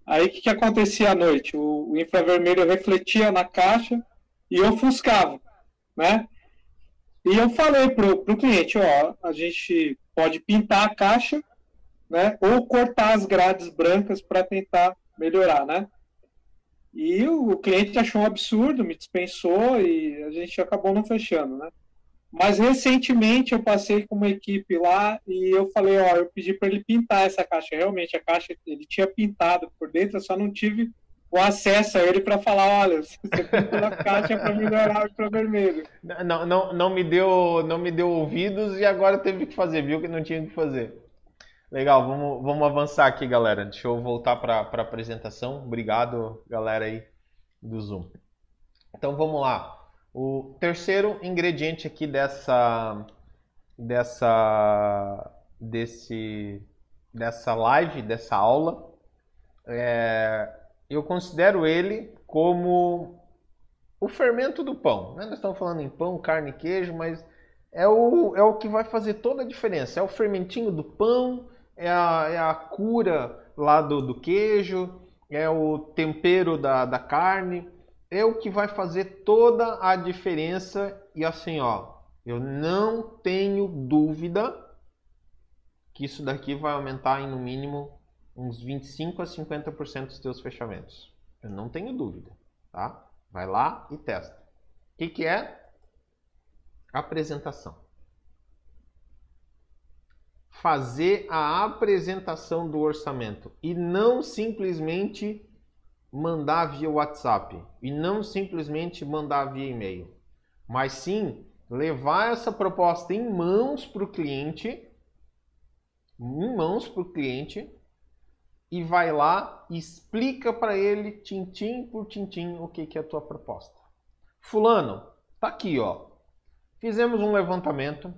Aí o que, que acontecia à noite? O, o, infravermelho refletia na caixa e ofuscava, né? E eu falei pro, pro cliente, ó, a gente pode pintar a caixa, né? Ou cortar as grades brancas para tentar melhorar, né? E o cliente achou um absurdo, me dispensou e a gente acabou não fechando, né? Mas recentemente eu passei com uma equipe lá e eu falei, ó, eu pedi para ele pintar essa caixa. Realmente a caixa ele tinha pintado por dentro, eu só não tive o acesso a ele para falar, olha, você pintou a caixa para melhorar o vermelho. Não, não, não me deu, não me deu ouvidos e agora teve que fazer, viu que não tinha que fazer. Legal, vamos, vamos avançar aqui, galera. Deixa eu voltar para a apresentação. Obrigado, galera aí do Zoom. Então vamos lá. O terceiro ingrediente aqui dessa dessa desse dessa live, dessa aula, é, eu considero ele como o fermento do pão. Né? Nós estamos falando em pão, carne e queijo, mas é o, é o que vai fazer toda a diferença. É o fermentinho do pão, é a, é a cura lá do, do queijo, é o tempero da, da carne é o que vai fazer toda a diferença. E assim, ó, eu não tenho dúvida que isso daqui vai aumentar em no mínimo uns 25 a 50% dos teus fechamentos. Eu não tenho dúvida, tá? Vai lá e testa. O que, que é? Apresentação. Fazer a apresentação do orçamento e não simplesmente mandar via WhatsApp e não simplesmente mandar via e-mail, mas sim levar essa proposta em mãos para o cliente, em mãos para o cliente e vai lá e explica para ele tintim por tintim o que, que é a tua proposta. Fulano, tá aqui, ó. Fizemos um levantamento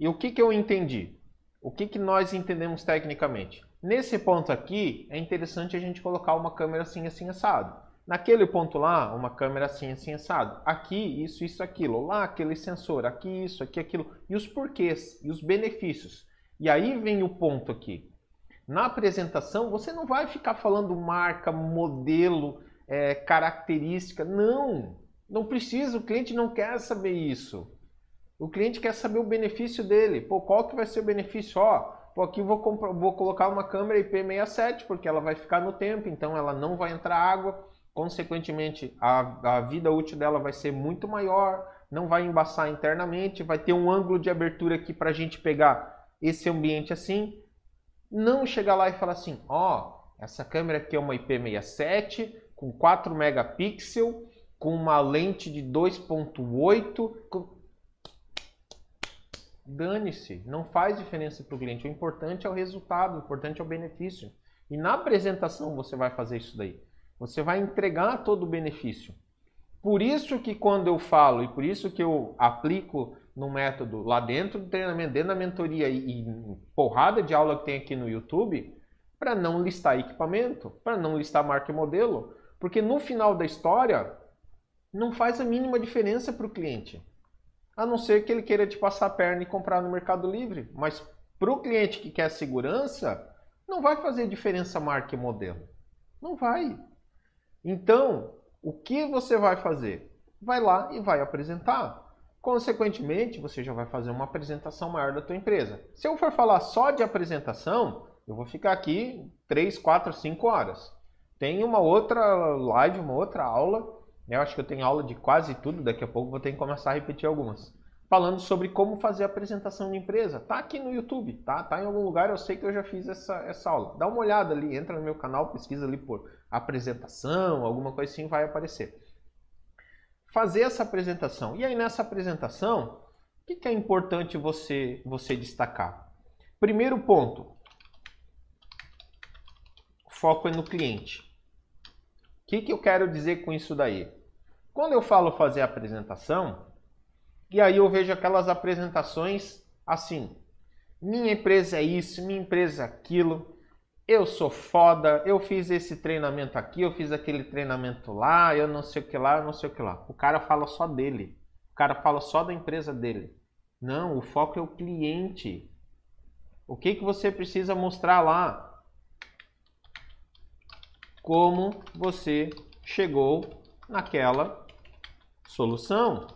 e o que, que eu entendi? O que, que nós entendemos tecnicamente? Nesse ponto aqui, é interessante a gente colocar uma câmera assim, assim, assado. Naquele ponto lá, uma câmera assim, assim, assado. Aqui, isso, isso, aquilo. Lá, aquele sensor. Aqui, isso, aqui, aquilo. E os porquês, e os benefícios. E aí vem o ponto aqui. Na apresentação, você não vai ficar falando marca, modelo, é, característica. Não, não precisa. O cliente não quer saber isso. O cliente quer saber o benefício dele. Pô, qual que vai ser o benefício? Ó, Pô, aqui vou, vou colocar uma câmera IP67 porque ela vai ficar no tempo, então ela não vai entrar água, consequentemente a, a vida útil dela vai ser muito maior, não vai embaçar internamente, vai ter um ângulo de abertura aqui para a gente pegar esse ambiente assim. Não chegar lá e falar assim, ó, oh, essa câmera aqui é uma IP67 com 4 megapixels, com uma lente de 2.8, dane-se, não faz diferença para o cliente. O importante é o resultado, o importante é o benefício. E na apresentação você vai fazer isso daí. Você vai entregar todo o benefício. Por isso que quando eu falo e por isso que eu aplico no método lá dentro do treinamento, dentro da mentoria e, e porrada de aula que tem aqui no YouTube, para não listar equipamento, para não listar marca e modelo, porque no final da história Não faz a mínima diferença para o cliente. A não ser que ele queira te passar a perna e comprar no Mercado Livre. Mas para o cliente que quer segurança, não vai fazer diferença marca e modelo. Não vai. Então, o que você vai fazer? Vai lá e vai apresentar. Consequentemente, você já vai fazer uma apresentação maior da tua empresa. Se eu for falar só de apresentação, eu vou ficar aqui 3, 4, 5 horas. Tem uma outra live, uma outra aula. Eu acho que eu tenho aula de quase tudo, daqui a pouco vou ter que começar a repetir algumas. Falando sobre como fazer apresentação de empresa. Tá aqui no YouTube, tá? Tá em algum lugar, eu sei que eu já fiz essa, essa aula. Dá uma olhada ali, entra no meu canal, pesquisa ali por apresentação, alguma coisa assim vai aparecer. Fazer essa apresentação. E aí nessa apresentação, o que, que é importante você, você destacar? Primeiro ponto, foco é no cliente que, que eu quero dizer com isso daí? Quando eu falo fazer apresentação, e aí eu vejo aquelas apresentações assim: minha empresa é isso, minha empresa é aquilo, eu sou foda, eu fiz esse treinamento aqui, eu fiz aquele treinamento lá, eu não sei o que lá, eu não sei o que lá. O cara fala só dele, o cara fala só da empresa dele. Não, o foco é o cliente. O que, que você precisa mostrar lá? como você chegou naquela solução.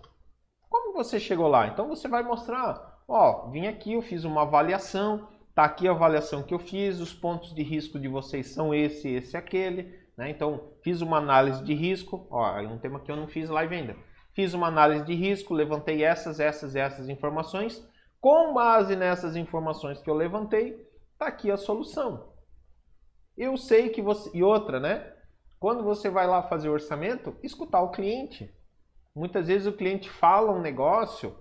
Como você chegou lá? Então você vai mostrar, ó, vim aqui, eu fiz uma avaliação, tá aqui a avaliação que eu fiz, os pontos de risco de vocês são esse, esse, aquele, né? Então fiz uma análise de risco, ó, é um tema que eu não fiz live ainda. Fiz uma análise de risco, levantei essas, essas, essas informações. Com base nessas informações que eu levantei, tá aqui a solução. Eu sei que você. E outra, né? Quando você vai lá fazer o orçamento, escutar o cliente. Muitas vezes o cliente fala um negócio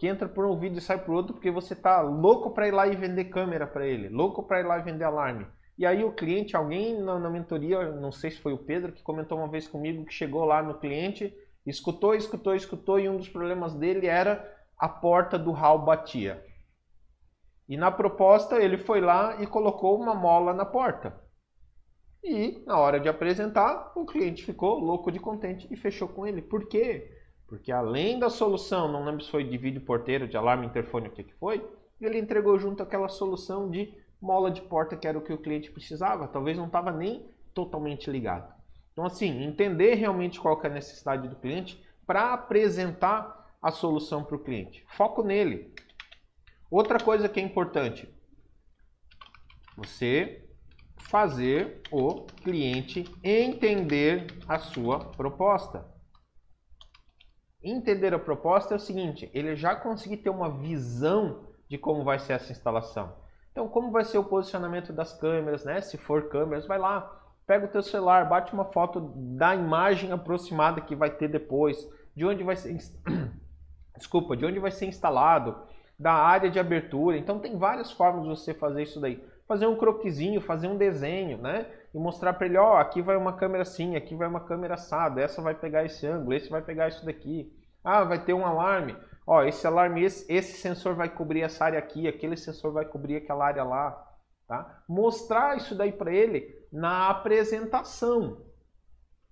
que entra por um vídeo e sai por outro porque você tá louco para ir lá e vender câmera para ele, louco para ir lá e vender alarme. E aí o cliente, alguém na, na, mentoria, não sei se foi o Pedro que comentou uma vez comigo que chegou lá no cliente, escutou, escutou, escutou e um dos problemas dele era a porta do hall batia. E na proposta ele foi lá e colocou uma mola na porta. E na hora de apresentar, o cliente ficou louco de contente e fechou com ele. Por quê? Porque além da solução, não lembro se foi de vídeo porteiro, de alarme, interfone, o que, que foi, ele entregou junto aquela solução de mola de porta que era o que o cliente precisava. Talvez não estava nem totalmente ligado. Então, assim, entender realmente qual é a necessidade do cliente para apresentar a solução para o cliente. Foco nele. Outra coisa que é importante, você fazer o cliente entender a sua proposta. Entender a proposta é o seguinte, ele já conseguir ter uma visão de como vai ser essa instalação. Então, como vai ser o posicionamento das câmeras, né? Se for câmeras, vai lá, pega o teu celular, bate uma foto da imagem aproximada que vai ter depois, de onde vai ser, desculpa, de onde vai ser instalado, da área de abertura. Então, tem várias formas de você fazer isso daí fazer um croquisinho, fazer um desenho, né? E mostrar para ele, ó, aqui vai uma câmera assim, aqui vai uma câmera assada, essa vai pegar esse ângulo, esse vai pegar isso daqui. Ah, vai ter um alarme. Ó, esse alarme, esse, esse sensor vai cobrir essa área aqui, aquele sensor vai cobrir aquela área lá, tá? Mostrar isso daí para ele na apresentação,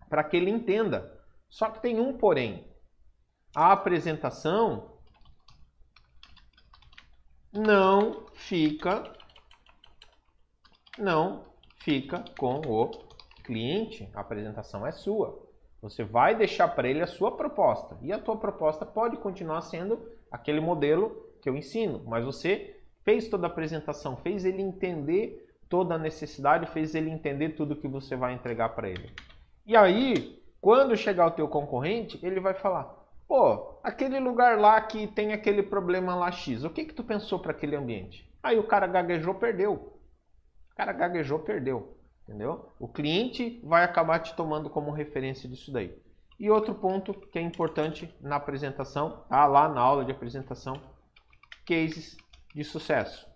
para que ele entenda. Só que tem um porém. A apresentação não fica não fica com o cliente, a apresentação é sua. Você vai deixar para ele a sua proposta e a tua proposta pode continuar sendo aquele modelo que eu ensino, mas você fez toda a apresentação, fez ele entender toda a necessidade, fez ele entender tudo que você vai entregar para ele. E aí, quando chegar o teu concorrente, ele vai falar: "Pô, aquele lugar lá que tem aquele problema lá X, o que que tu pensou para aquele ambiente?" Aí o cara gaguejou, perdeu cara gaguejou, perdeu. Entendeu? O cliente vai acabar te tomando como referência disso daí. E outro ponto que é importante na apresentação, tá lá na aula de apresentação, cases de sucesso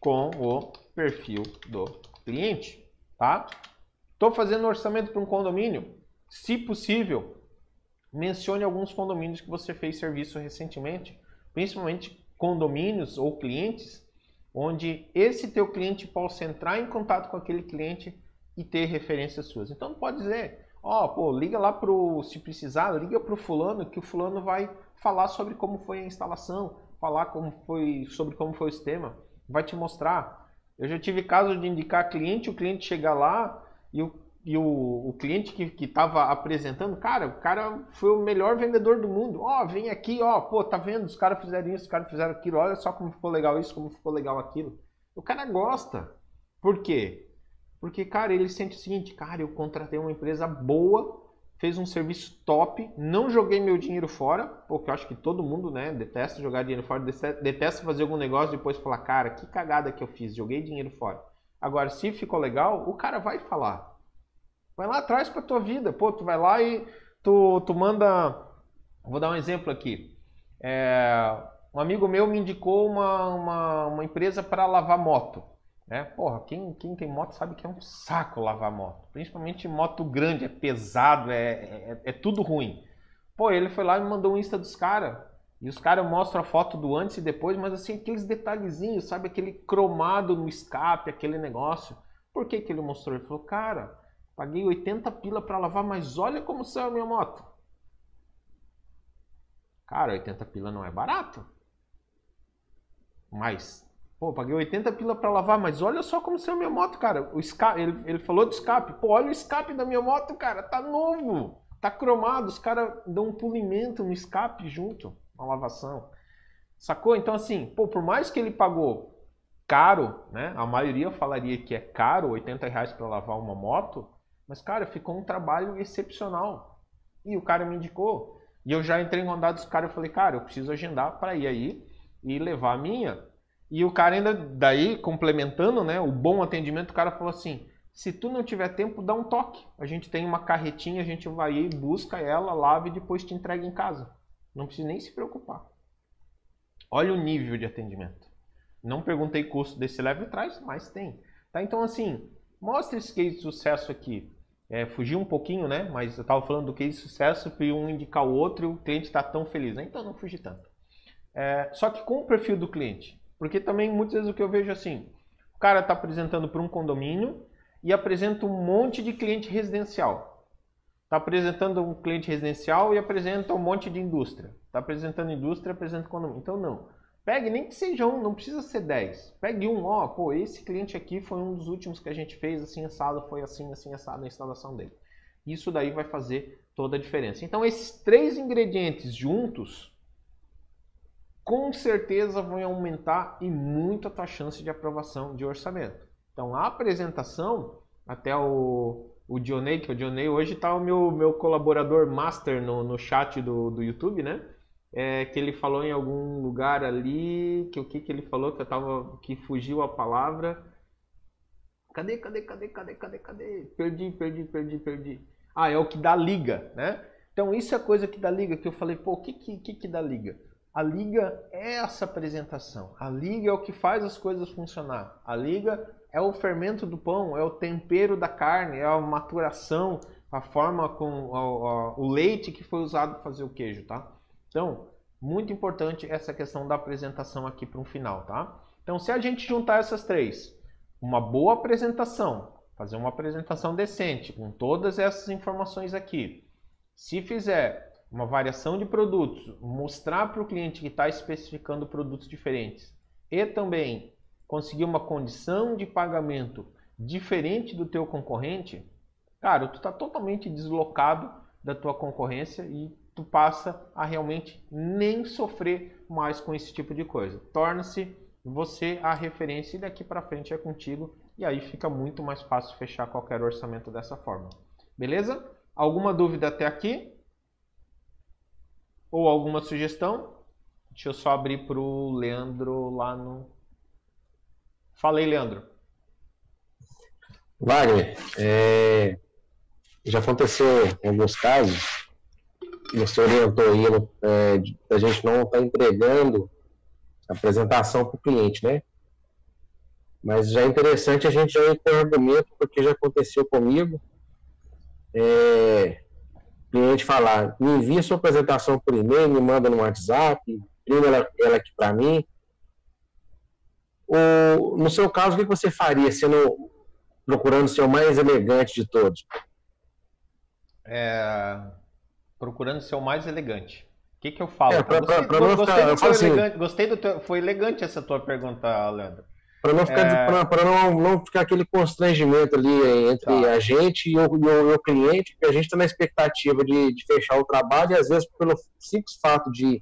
com o perfil do cliente, tá? Estou fazendo orçamento para um condomínio, se possível, mencione alguns condomínios que você fez serviço recentemente, principalmente condomínios ou clientes onde esse teu cliente possa entrar em contato com aquele cliente e ter referências suas. Então pode dizer, Ó, oh, pô, liga lá pro, se precisar, liga pro fulano que o fulano vai falar sobre como foi a instalação, falar como foi, sobre como foi o sistema, vai te mostrar. Eu já tive caso de indicar cliente, o cliente chegar lá e o, e o, o cliente que estava apresentando, cara, o cara foi o melhor vendedor do mundo. Ó, oh, vem aqui, ó, pô, tá vendo? Os caras fizeram isso, os caras fizeram aquilo, olha só como ficou legal isso, como ficou legal aquilo. O cara gosta. Por quê? Porque, cara, ele sente o seguinte, cara, eu contratei uma empresa boa, fez um serviço top, não joguei meu dinheiro fora, porque eu acho que todo mundo, né, detesta jogar dinheiro fora, detesta fazer algum negócio e depois falar, cara, que cagada que eu fiz, joguei dinheiro fora. Agora, se ficou legal, o cara vai falar. Vai lá atrás pra tua vida, pô, tu vai lá e tu, tu manda... Vou dar um exemplo aqui. É, um amigo meu me indicou uma, uma, uma empresa para lavar moto. Né? Porra, quem, quem tem moto sabe que é um saco lavar moto. Principalmente moto grande, é pesado, é, é, é tudo ruim. Pô, ele foi lá e me mandou um Insta dos caras. E os caras mostram a foto do antes e depois, mas assim, aqueles detalhezinhos, sabe? Aquele cromado no escape, aquele negócio. Por que, que ele mostrou? Ele falou, cara, paguei 80 pila para lavar, mas olha como saiu a minha moto. Cara, 80 pila não é barato. Mas Pô, paguei 80 pila para lavar, mas olha só como saiu minha moto, cara. O escape, ele, ele falou do escape. Pô, olha o escape da minha moto, cara. Tá novo. Tá cromado. Os caras dão um polimento no escape junto. Uma lavação. Sacou? Então, assim, pô, por mais que ele pagou caro, né? A maioria falaria que é caro, 80 reais para lavar uma moto. Mas, cara, ficou um trabalho excepcional. E o cara me indicou. E eu já entrei em contato dos caras e falei, cara, eu preciso agendar para ir aí e levar a minha. E o cara ainda, daí, complementando, né, o bom atendimento, o cara falou assim, se tu não tiver tempo, dá um toque. A gente tem uma carretinha, a gente vai aí, busca ela, lava e depois te entrega em casa. Não precisa nem se preocupar. Olha o nível de atendimento. Não perguntei custo desse leve atrás, mas tem. Tá? Então, assim, mostra esse case de sucesso aqui. É, um pouquinho, né? Mas eu estava falando do case de sucesso para um indicar o outro e o cliente está tão feliz. Né? Então, não fugi tanto. É, só que com o perfil do cliente. Porque também muitas vezes o que eu vejo assim, o cara está apresentando para um condomínio e apresenta um monte de cliente residencial. Está apresentando um cliente residencial e apresenta um monte de indústria. Está apresentando indústria, apresenta condomínio. Então não. Pegue nem que seja um, não precisa ser 10. Pegue um, ó, pô, esse cliente aqui foi um dos últimos que a gente fez assim assado, foi assim, assim assado na instalação dele. Isso daí vai fazer toda a diferença. Então esses três ingredientes juntos com certeza vão aumentar e muito a tua chance de aprovação de orçamento. Então, a apresentação, até o, o Dionei, que o Dionei hoje está o meu, meu colaborador master no, no chat do, do YouTube, né? É, que ele falou em algum lugar ali, que o que, que ele falou, que eu tava, que fugiu a palavra. Cadê, cadê, cadê, cadê, cadê, cadê? Perdi, perdi, perdi, perdi. Ah, é o que dá liga, né? Então isso é coisa que dá liga, que eu falei, pô, o que, que, que, que dá liga? A liga é essa apresentação. A liga é o que faz as coisas funcionar. A liga é o fermento do pão, é o tempero da carne, é a maturação, a forma com o leite que foi usado para fazer o queijo, tá? Então, muito importante essa questão da apresentação aqui para um final, tá? Então, se a gente juntar essas três, uma boa apresentação, fazer uma apresentação decente com todas essas informações aqui, se fizer uma variação de produtos, mostrar para o cliente que está especificando produtos diferentes e também conseguir uma condição de pagamento diferente do teu concorrente, cara, tu está totalmente deslocado da tua concorrência e tu passa a realmente nem sofrer mais com esse tipo de coisa. Torna-se você a referência e daqui para frente é contigo e aí fica muito mais fácil fechar qualquer orçamento dessa forma. Beleza? Alguma dúvida até aqui? ou alguma sugestão? Deixa eu só abrir para o Leandro lá no. Falei, Leandro. Wagner, é... já aconteceu em alguns casos, você orientou aí é, a gente não estar tá entregando a apresentação para o cliente, né? Mas já é interessante a gente já ir com argumento, porque já aconteceu comigo. É, cliente falar, me envia sua apresentação por e-mail, me manda no WhatsApp, imprime ela, ela aqui para mim. Ou, no seu caso, o que você faria, sendo procurando ser o mais elegante de todos? é, procurando ser o mais elegante. O que, que eu falo? É, pra- gostei, pra- pra não gostei ficar- do eu teu falo elegante, gostei do teu, foi elegante essa tua pergunta, Leandro. Para não ficar, É. pra, não, não ficar aquele constrangimento ali eh, entre Tá. a gente e o, e o- e o cliente, que a gente está na expectativa de, de fechar o trabalho e às vezes pelo simples fato de,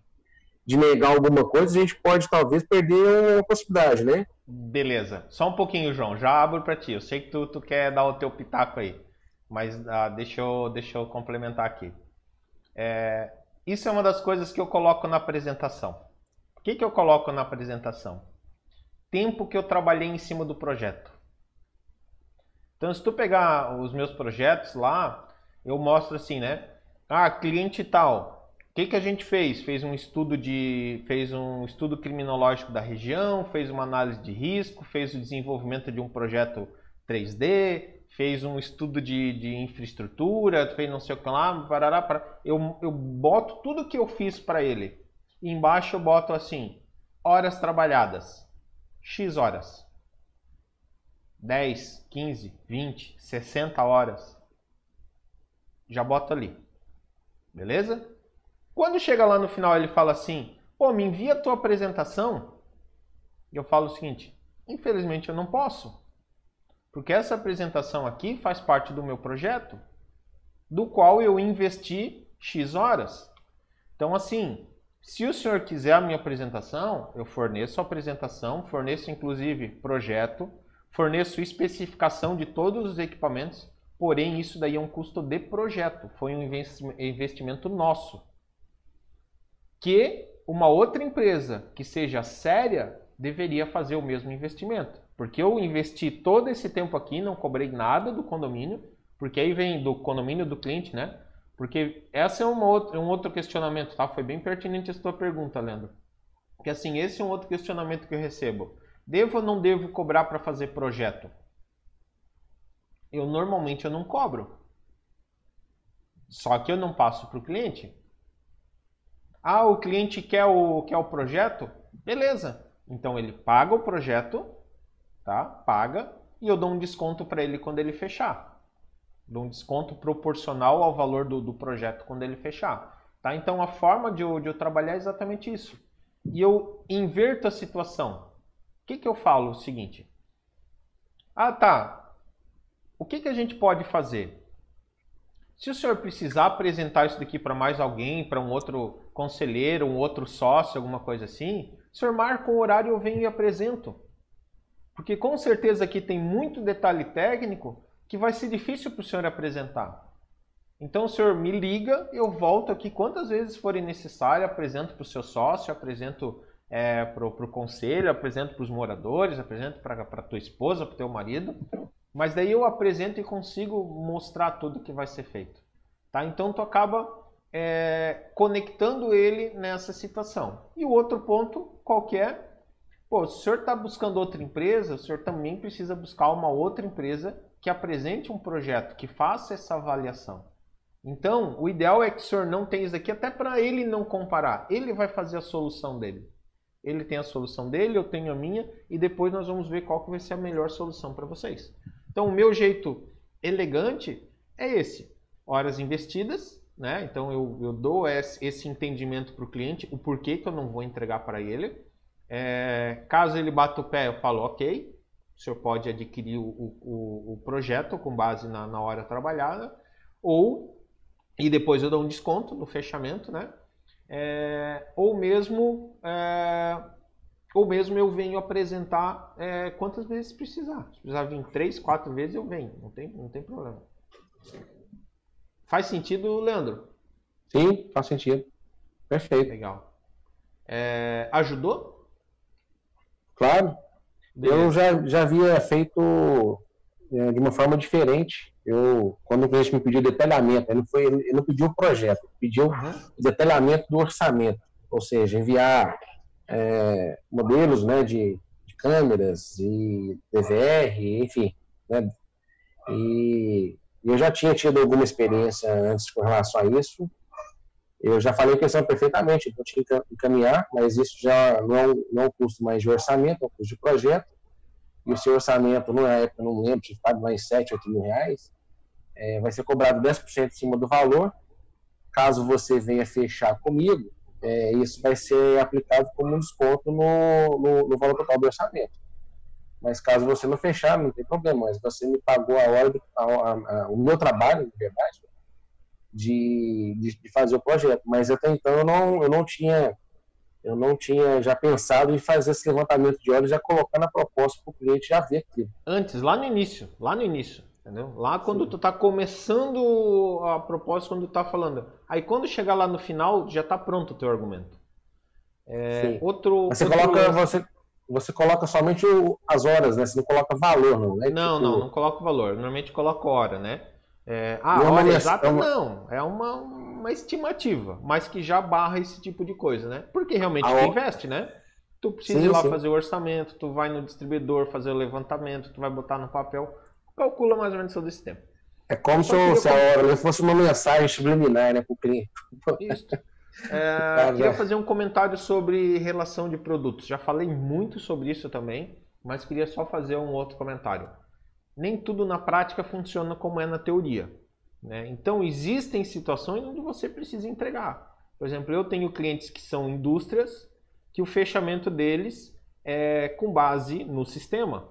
de negar alguma coisa, a gente pode talvez perder uma possibilidade, né? Beleza. Só um pouquinho, João. Já abro para ti. Eu sei que tu, tu quer dar o teu pitaco aí, mas ah, deixa, eu, deixa eu complementar aqui. É, isso é uma das coisas que eu coloco na apresentação. O que, que eu coloco na apresentação? Tempo que eu trabalhei em cima do projeto. Então, se tu pegar os meus projetos lá, eu mostro assim, né? Ah, cliente tal. O que, que a gente fez? Fez um estudo de, fez um estudo criminológico da região, fez uma análise de risco, fez o desenvolvimento de um projeto 3D, fez um estudo de, de infraestrutura, fez não sei o que lá, parará, parará. Eu, eu boto tudo que eu fiz para ele. E embaixo eu boto assim, horas trabalhadas, x horas. 10, 15, 20, 60 horas. Já boto ali. Beleza? Quando chega lá no final ele fala assim: pô, me envia a tua apresentação. E eu falo o seguinte: infelizmente eu não posso. Porque essa apresentação aqui faz parte do meu projeto, do qual eu investi X horas. Então, assim, se o senhor quiser a minha apresentação, eu forneço a apresentação, forneço inclusive projeto, forneço especificação de todos os equipamentos, porém isso daí é um custo de projeto, foi um investi- investimento nosso. Que uma outra empresa que seja séria deveria fazer o mesmo investimento. Porque eu investi todo esse tempo aqui, não cobrei nada do condomínio, porque aí vem do condomínio do cliente, né? Porque essa é uma outra, um outro questionamento, tá? Foi bem pertinente essa tua pergunta, Leandro. Porque assim, esse é um outro questionamento que eu recebo. Devo ou não devo cobrar para fazer projeto? Eu normalmente eu não cobro. Só que eu não passo para o cliente. Ah, o cliente quer o, quer o projeto? Beleza. Então ele paga o projeto, tá? Paga e eu dou um desconto para ele quando ele fechar. Dou um desconto proporcional ao valor do, do projeto quando ele fechar. Tá? Então a forma de eu, de eu trabalhar é exatamente isso. E eu inverto a situação. O que, que eu falo? O seguinte. Ah, tá. O que, que a gente pode fazer? Se o senhor precisar apresentar isso daqui para mais alguém, para um outro conselheiro, um outro sócio, alguma coisa assim, o senhor marca um horário e eu venho e apresento. Porque com certeza aqui tem muito detalhe técnico que vai ser difícil para o senhor apresentar. Então o senhor me liga, eu volto aqui quantas vezes forem necessário, apresento para o seu sócio, apresento é, para o conselho, apresento para os moradores, apresento para a tua esposa, para o teu marido. Mas daí eu apresento e consigo mostrar tudo que vai ser feito. Tá? Então tu acaba é, conectando ele nessa situação. E o outro ponto qualquer, pô, se o senhor está buscando outra empresa, o senhor também precisa buscar uma outra empresa que apresente um projeto, que faça essa avaliação. Então, o ideal é que o senhor não tenha isso aqui, até para ele não comparar. Ele vai fazer a solução dele. Ele tem a solução dele, eu tenho a minha, e depois nós vamos ver qual que vai ser a melhor solução para vocês. Então, o meu jeito elegante é esse: horas investidas, né? Então, eu, eu dou esse, entendimento para o cliente, o porquê que eu não vou entregar para ele. É, caso ele bata o pé, eu falo, ok, o senhor pode adquirir o, o, o projeto com base na, na hora trabalhada, ou, e depois eu dou um desconto no fechamento, né? É, ou mesmo é, ou mesmo eu venho apresentar é, quantas vezes precisar. Se precisar vir três, quatro vezes, eu venho. Não tem, não tem problema. Faz sentido, Leandro? Sim, faz sentido. Perfeito. Legal. É, ajudou? Claro. Beleza. Eu já, já havia feito é, de uma forma diferente. Eu, quando o cliente me pediu detalhamento, ele, foi, ele não pediu o projeto, ele pediu Uhum. detalhamento do orçamento, ou seja, enviar é, modelos né, de, de câmeras e DVR, enfim. Né, e eu já tinha tido alguma experiência antes com relação a isso. Eu já falei a questão perfeitamente, eu tinha que encaminhar, mas isso já não é não é um custo mais de orçamento, é um custo de projeto. E o seu orçamento, na época, não lembro, tinha ficado mais 7, 8 mil reais. é, vai ser cobrado 10% em cima do valor. Caso você venha fechar comigo, é, isso vai ser aplicado como um desconto no, no, no, valor total do orçamento. Mas caso você não fechar, não tem problema. Mas você me pagou a hora, do, a, a, a, o meu trabalho, na verdade, de, de, de, fazer o projeto. Mas até então eu não, eu não tinha eu não tinha já pensado em fazer esse levantamento de horas, já colocar na proposta para o cliente já ver aquilo. Antes, lá no início, lá no início, entendeu? Lá quando Sim. tu está começando a proposta, quando tu tá falando. Aí quando chegar lá no final, já está pronto o teu argumento. É, outro, você, outro... Coloca, você, você coloca somente o, as horas, né? Você não coloca valor, não, né? Não, tipo... não, não coloco valor. Normalmente coloco hora, né? É, ah, a hora exata uma... não, é uma, uma estimativa, mas que já barra esse tipo de coisa, né? Porque realmente tu investe, né? Tu precisa sim, ir lá sim. fazer o orçamento, tu vai no distribuidor fazer o levantamento, tu vai botar no papel, calcula mais ou menos todo esse tempo. É como se, se a hora fosse uma mensagem subliminar, né, para o cliente. Isso. É, queria fazer um comentário sobre relação de produtos. Já falei muito sobre isso também, mas queria só fazer um outro comentário nem tudo na prática funciona como é na teoria. Né? Então, existem situações onde você precisa entregar. Por exemplo, eu tenho clientes que são indústrias que o fechamento deles é com base no sistema.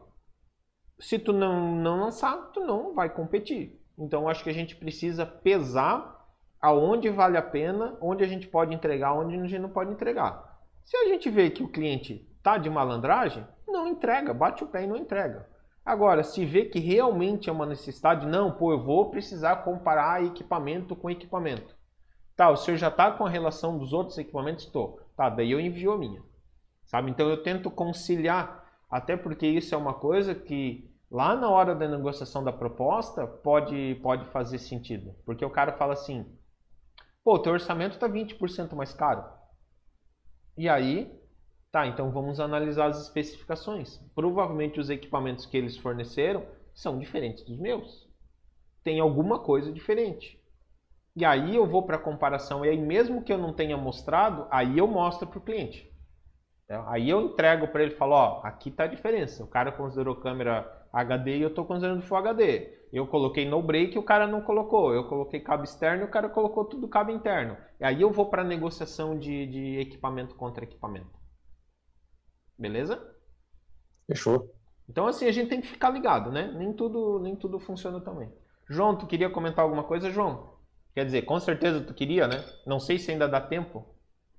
Se tu não, não lançar, tu não vai competir. Então, acho que a gente precisa pesar aonde vale a pena, onde a gente pode entregar, onde a gente não pode entregar. Se a gente vê que o cliente tá de malandragem, não entrega, bate o pé e não entrega. Agora, se vê que realmente é uma necessidade, não, pô, eu vou precisar comparar equipamento com equipamento. Tá, o senhor já está com a relação dos outros equipamentos? Estou. Tá, daí eu envio a minha. Sabe? Então eu tento conciliar, até porque isso é uma coisa que lá na hora da negociação da proposta pode, pode fazer sentido. Porque o cara fala assim, pô, teu orçamento está 20% mais caro. E aí Tá, então vamos analisar as especificações. Provavelmente os equipamentos que eles forneceram são diferentes dos meus. Tem alguma coisa diferente. E aí eu vou para a comparação. E aí, mesmo que eu não tenha mostrado, aí eu mostro para o cliente. É, aí eu entrego para ele e falo: ó, aqui está a diferença. O cara considerou câmera HD e eu estou considerando Full HD. Eu coloquei no break e o cara não colocou. Eu coloquei cabo externo e o cara colocou tudo cabo interno. E aí eu vou para a negociação de, de equipamento contra equipamento. Beleza? Fechou. Então assim, a gente tem que ficar ligado, né? Nem tudo, nem tudo funciona também. João, tu queria comentar alguma coisa, João? Quer dizer, com certeza tu queria, né? Não sei se ainda dá tempo.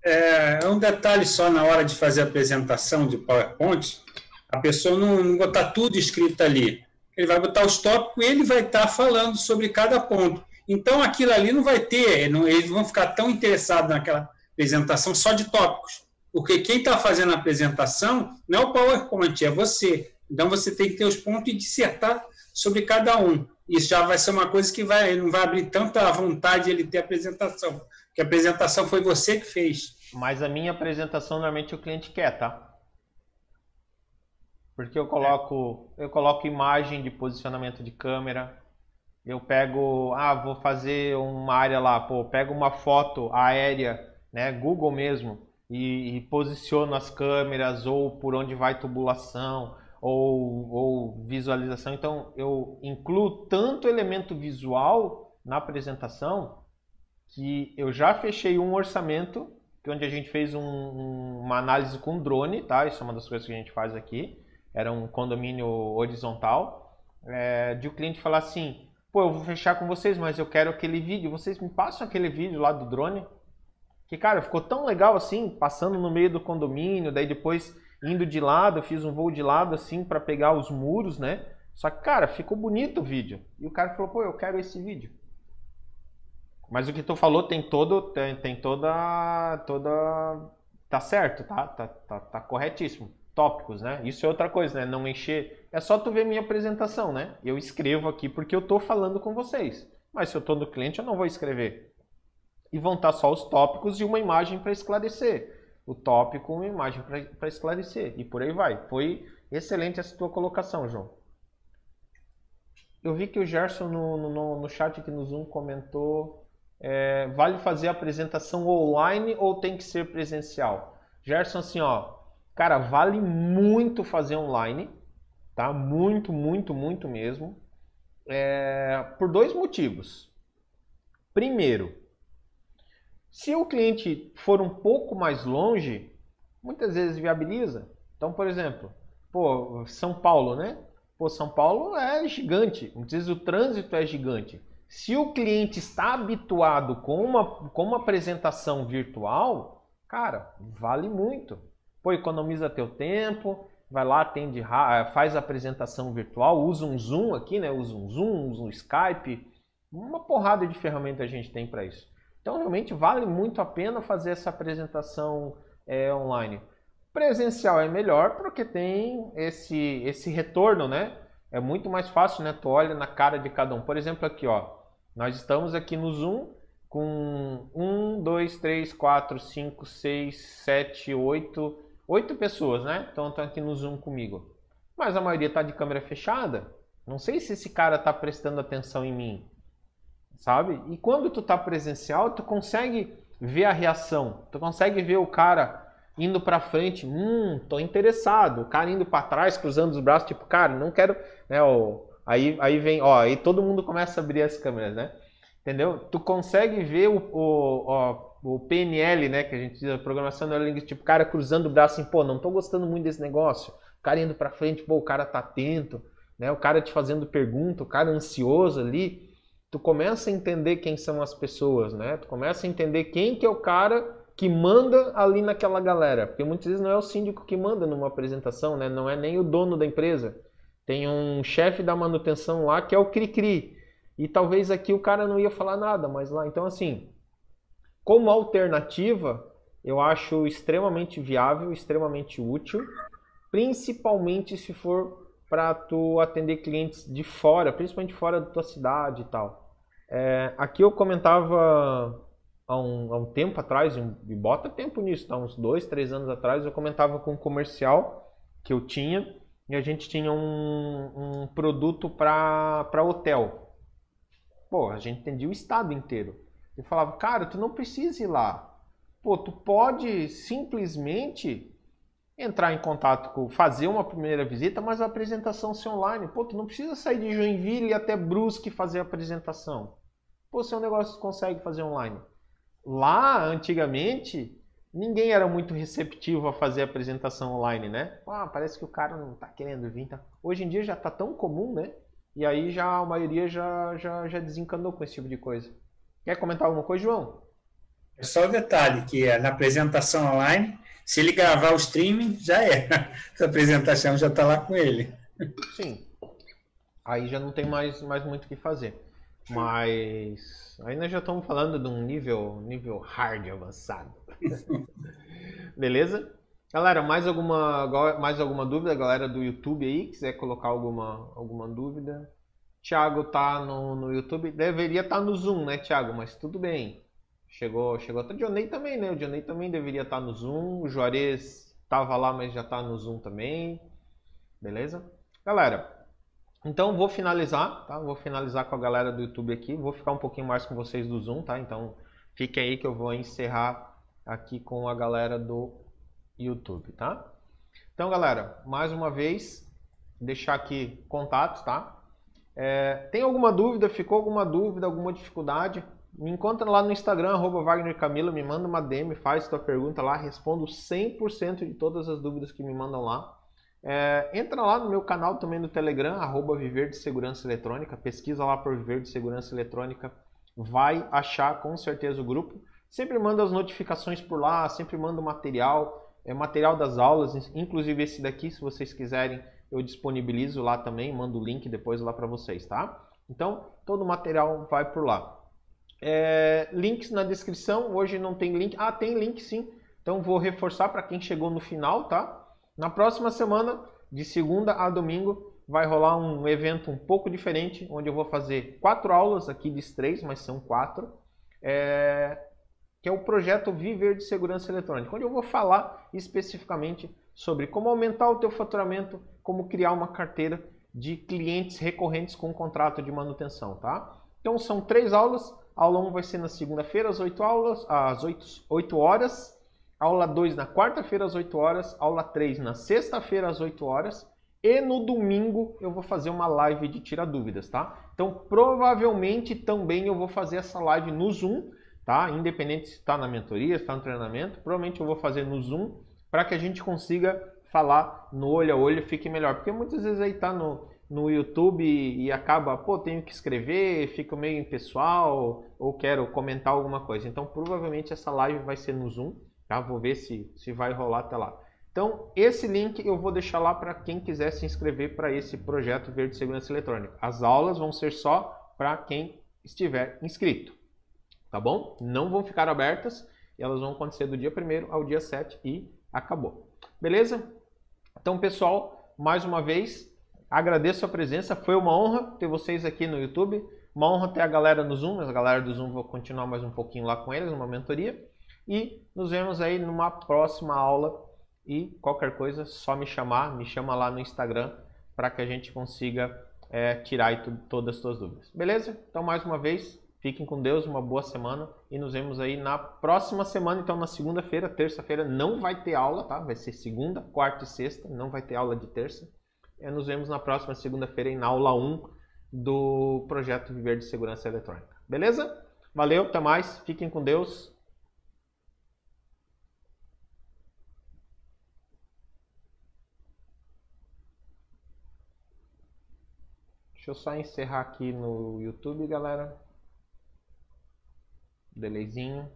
É, um detalhe só na hora de fazer a apresentação de PowerPoint, a pessoa não, não botar tudo escrito ali. Ele vai botar os tópicos e ele vai estar tá falando sobre cada ponto. Então aquilo ali não vai ter, não, eles vão ficar tão interessados naquela apresentação só de tópicos. Porque quem está fazendo a apresentação não é o PowerPoint, é você. Então você tem que ter os pontos e dissertar sobre cada um. Isso já vai ser uma coisa que vai, não vai abrir tanta vontade ele ter apresentação. Porque a apresentação foi você que fez. Mas a minha apresentação normalmente o cliente quer, tá? Porque eu coloco, eu coloco imagem de posicionamento de câmera. Eu pego, ah, vou fazer uma área lá, pô, pego uma foto aérea, né, Google mesmo e, e posiciono as câmeras ou por onde vai tubulação ou, ou visualização. Então eu incluo tanto elemento visual na apresentação que eu já fechei um orçamento onde a gente fez um, um, uma análise com drone, tá? Isso é uma das coisas que a gente faz aqui. Era um condomínio horizontal. É, de o cliente falar assim, pô, eu vou fechar com vocês, mas eu quero aquele vídeo. Vocês me passam aquele vídeo lá do drone? Que, cara, ficou tão legal assim, passando no meio do condomínio, daí depois indo de lado, fiz um voo de lado assim para pegar os muros, né? Só que, cara, ficou bonito o vídeo. E o cara falou, pô, eu quero esse vídeo. Mas o que tu falou tem todo, tem, tem toda, toda, tá certo, tá? Tá, tá, tá corretíssimo. Tópicos, né? Isso é outra coisa, né? Não encher. É só tu ver minha apresentação, né? Eu escrevo aqui porque eu tô falando com vocês. Mas se eu tô no cliente, eu não vou escrever e vão estar só os tópicos e uma imagem para esclarecer. O tópico, uma imagem para esclarecer. E por aí vai. Foi excelente essa tua colocação, João. Eu vi que o Gerson no, no, no chat aqui no Zoom comentou: é, vale fazer a apresentação online ou tem que ser presencial? Gerson, assim, ó, cara, vale muito fazer online, tá? Muito, muito, muito mesmo. é, por dois motivos. Primeiro, se o cliente for um pouco mais longe, muitas vezes viabiliza. Então, por exemplo, pô, São Paulo, né? Pô, São Paulo é gigante, muitas vezes o trânsito é gigante. Se o cliente está habituado com uma, com uma apresentação virtual, cara, vale muito. Pô, economiza teu tempo, vai lá, atende, faz apresentação virtual, usa um Zoom aqui, né? Usa um Zoom, usa um Skype. Uma porrada de ferramenta a gente tem para isso. Então, realmente vale muito a pena fazer essa apresentação é, online. Presencial é melhor porque tem esse, esse retorno, né? É muito mais fácil, né? Tu olha na cara de cada um. Por exemplo, aqui, ó. Nós estamos aqui no Zoom com 1, 2, 3, 4, 5, 6, 7, 8, 8 pessoas, né? Então estão aqui no Zoom comigo. Mas a maioria está de câmera fechada. Não sei se esse cara está prestando atenção em mim sabe? E quando tu tá presencial, tu consegue ver a reação, tu consegue ver o cara indo para frente, hum, tô interessado, o cara indo para trás, cruzando os braços, tipo, cara, não quero, né, ó, aí, aí vem, ó, aí todo mundo começa a abrir as câmeras, né? Entendeu? Tu consegue ver o, o, o PNL, né, que a gente diz, a programação neurolinguística, tipo, cara cruzando o braço assim, pô, não tô gostando muito desse negócio, o cara indo para frente, pô, o cara tá atento, né, o cara te fazendo pergunta, o cara ansioso ali, tu começa a entender quem são as pessoas, né? Tu começa a entender quem que é o cara que manda ali naquela galera, porque muitas vezes não é o síndico que manda numa apresentação, né? Não é nem o dono da empresa. Tem um chefe da manutenção lá que é o cri-cri. E talvez aqui o cara não ia falar nada, mas lá, então assim, como alternativa, eu acho extremamente viável, extremamente útil, principalmente se for para tu atender clientes de fora, principalmente fora da tua cidade e tal. É, aqui eu comentava há um, há um tempo atrás, e bota tempo nisso, tá? uns dois, três anos atrás, eu comentava com um comercial que eu tinha e a gente tinha um, um produto para hotel. Pô, a gente entendia o estado inteiro. Eu falava, cara, tu não precisa ir lá. Pô, tu pode simplesmente entrar em contato com, fazer uma primeira visita, mas a apresentação ser online. Pô, tu não precisa sair de Joinville até Brusque fazer a apresentação. Pô, seu negócio consegue fazer online. Lá, antigamente, ninguém era muito receptivo a fazer a apresentação online, né? Ah, parece que o cara não tá querendo vir. Tá... Hoje em dia já tá tão comum, né? E aí já a maioria já, já, já desencanou com esse tipo de coisa. Quer comentar alguma coisa, João? É só o detalhe que é, na apresentação online se ele gravar o streaming, já é. Essa apresentação já está lá com ele. Sim. Aí já não tem mais, mais muito o que fazer. Mas aí nós já estamos falando de um nível, nível hard avançado. Beleza? Galera, mais alguma, mais alguma dúvida? Galera do YouTube aí, quiser colocar alguma, alguma dúvida? Thiago tá no, no YouTube. Deveria estar tá no Zoom, né, Thiago? Mas tudo bem. Chegou, chegou até o Dionei também, né? O Dionei também deveria estar no Zoom. O Juarez estava lá, mas já está no Zoom também. Beleza? Galera, então vou finalizar, tá? Vou finalizar com a galera do YouTube aqui. Vou ficar um pouquinho mais com vocês do Zoom, tá? Então fiquem aí que eu vou encerrar aqui com a galera do YouTube, tá? Então, galera, mais uma vez, deixar aqui contatos, tá? É, tem alguma dúvida? Ficou alguma dúvida, alguma dificuldade? Me encontra lá no Instagram, arroba me manda uma DM, faz tua pergunta lá, respondo 100% de todas as dúvidas que me mandam lá. É, entra lá no meu canal também no Telegram, arroba Viver de Segurança Eletrônica, pesquisa lá por Viver de Segurança Eletrônica, vai achar com certeza o grupo. Sempre manda as notificações por lá, sempre manda o material, é material das aulas, inclusive esse daqui, se vocês quiserem, eu disponibilizo lá também, mando o link depois lá para vocês, tá? Então, todo o material vai por lá. É, links na descrição. Hoje não tem link. Ah, tem link sim. Então vou reforçar para quem chegou no final, tá? Na próxima semana, de segunda a domingo, vai rolar um evento um pouco diferente, onde eu vou fazer quatro aulas aqui de três, mas são quatro. É, que é o projeto Viver de Segurança Eletrônica, onde eu vou falar especificamente sobre como aumentar o teu faturamento, como criar uma carteira de clientes recorrentes com contrato de manutenção, tá? Então são três aulas, Aula 1 vai ser na segunda-feira, às 8 aulas, às 8, 8 horas. Aula 2 na quarta-feira, às 8 horas. Aula 3 na sexta-feira, às 8 horas. e no domingo eu vou fazer uma live de tirar dúvidas, tá? Então provavelmente também eu vou fazer essa live no Zoom, tá? Independente se está na mentoria, se está no treinamento, provavelmente eu vou fazer no Zoom para que a gente consiga falar no olho a olho fique melhor. Porque muitas vezes aí tá no, no YouTube e acaba, pô, tenho que escrever, fica meio impessoal ou quero comentar alguma coisa. Então provavelmente essa live vai ser no Zoom, tá? Vou ver se, se vai rolar até lá. Então, esse link eu vou deixar lá para quem quiser se inscrever para esse projeto Verde Segurança Eletrônica. As aulas vão ser só para quem estiver inscrito, tá bom? Não vão ficar abertas, elas vão acontecer do dia 1 ao dia 7 e acabou. Beleza? Então, pessoal, mais uma vez, agradeço a presença. Foi uma honra ter vocês aqui no YouTube. Uma honra ter a galera no Zoom. A galera do Zoom vou continuar mais um pouquinho lá com eles, numa mentoria. E nos vemos aí numa próxima aula. E qualquer coisa, só me chamar, me chama lá no Instagram para que a gente consiga é, tirar todas as suas dúvidas. Beleza? Então, mais uma vez, Fiquem com Deus, uma boa semana e nos vemos aí na próxima semana, então na segunda-feira, terça-feira não vai ter aula, tá? Vai ser segunda, quarta e sexta, não vai ter aula de terça. E nos vemos na próxima segunda-feira na aula 1 do projeto Viver de Segurança Eletrônica. Beleza? Valeu, até mais, fiquem com Deus. Deixa eu só encerrar aqui no YouTube, galera delayzinho.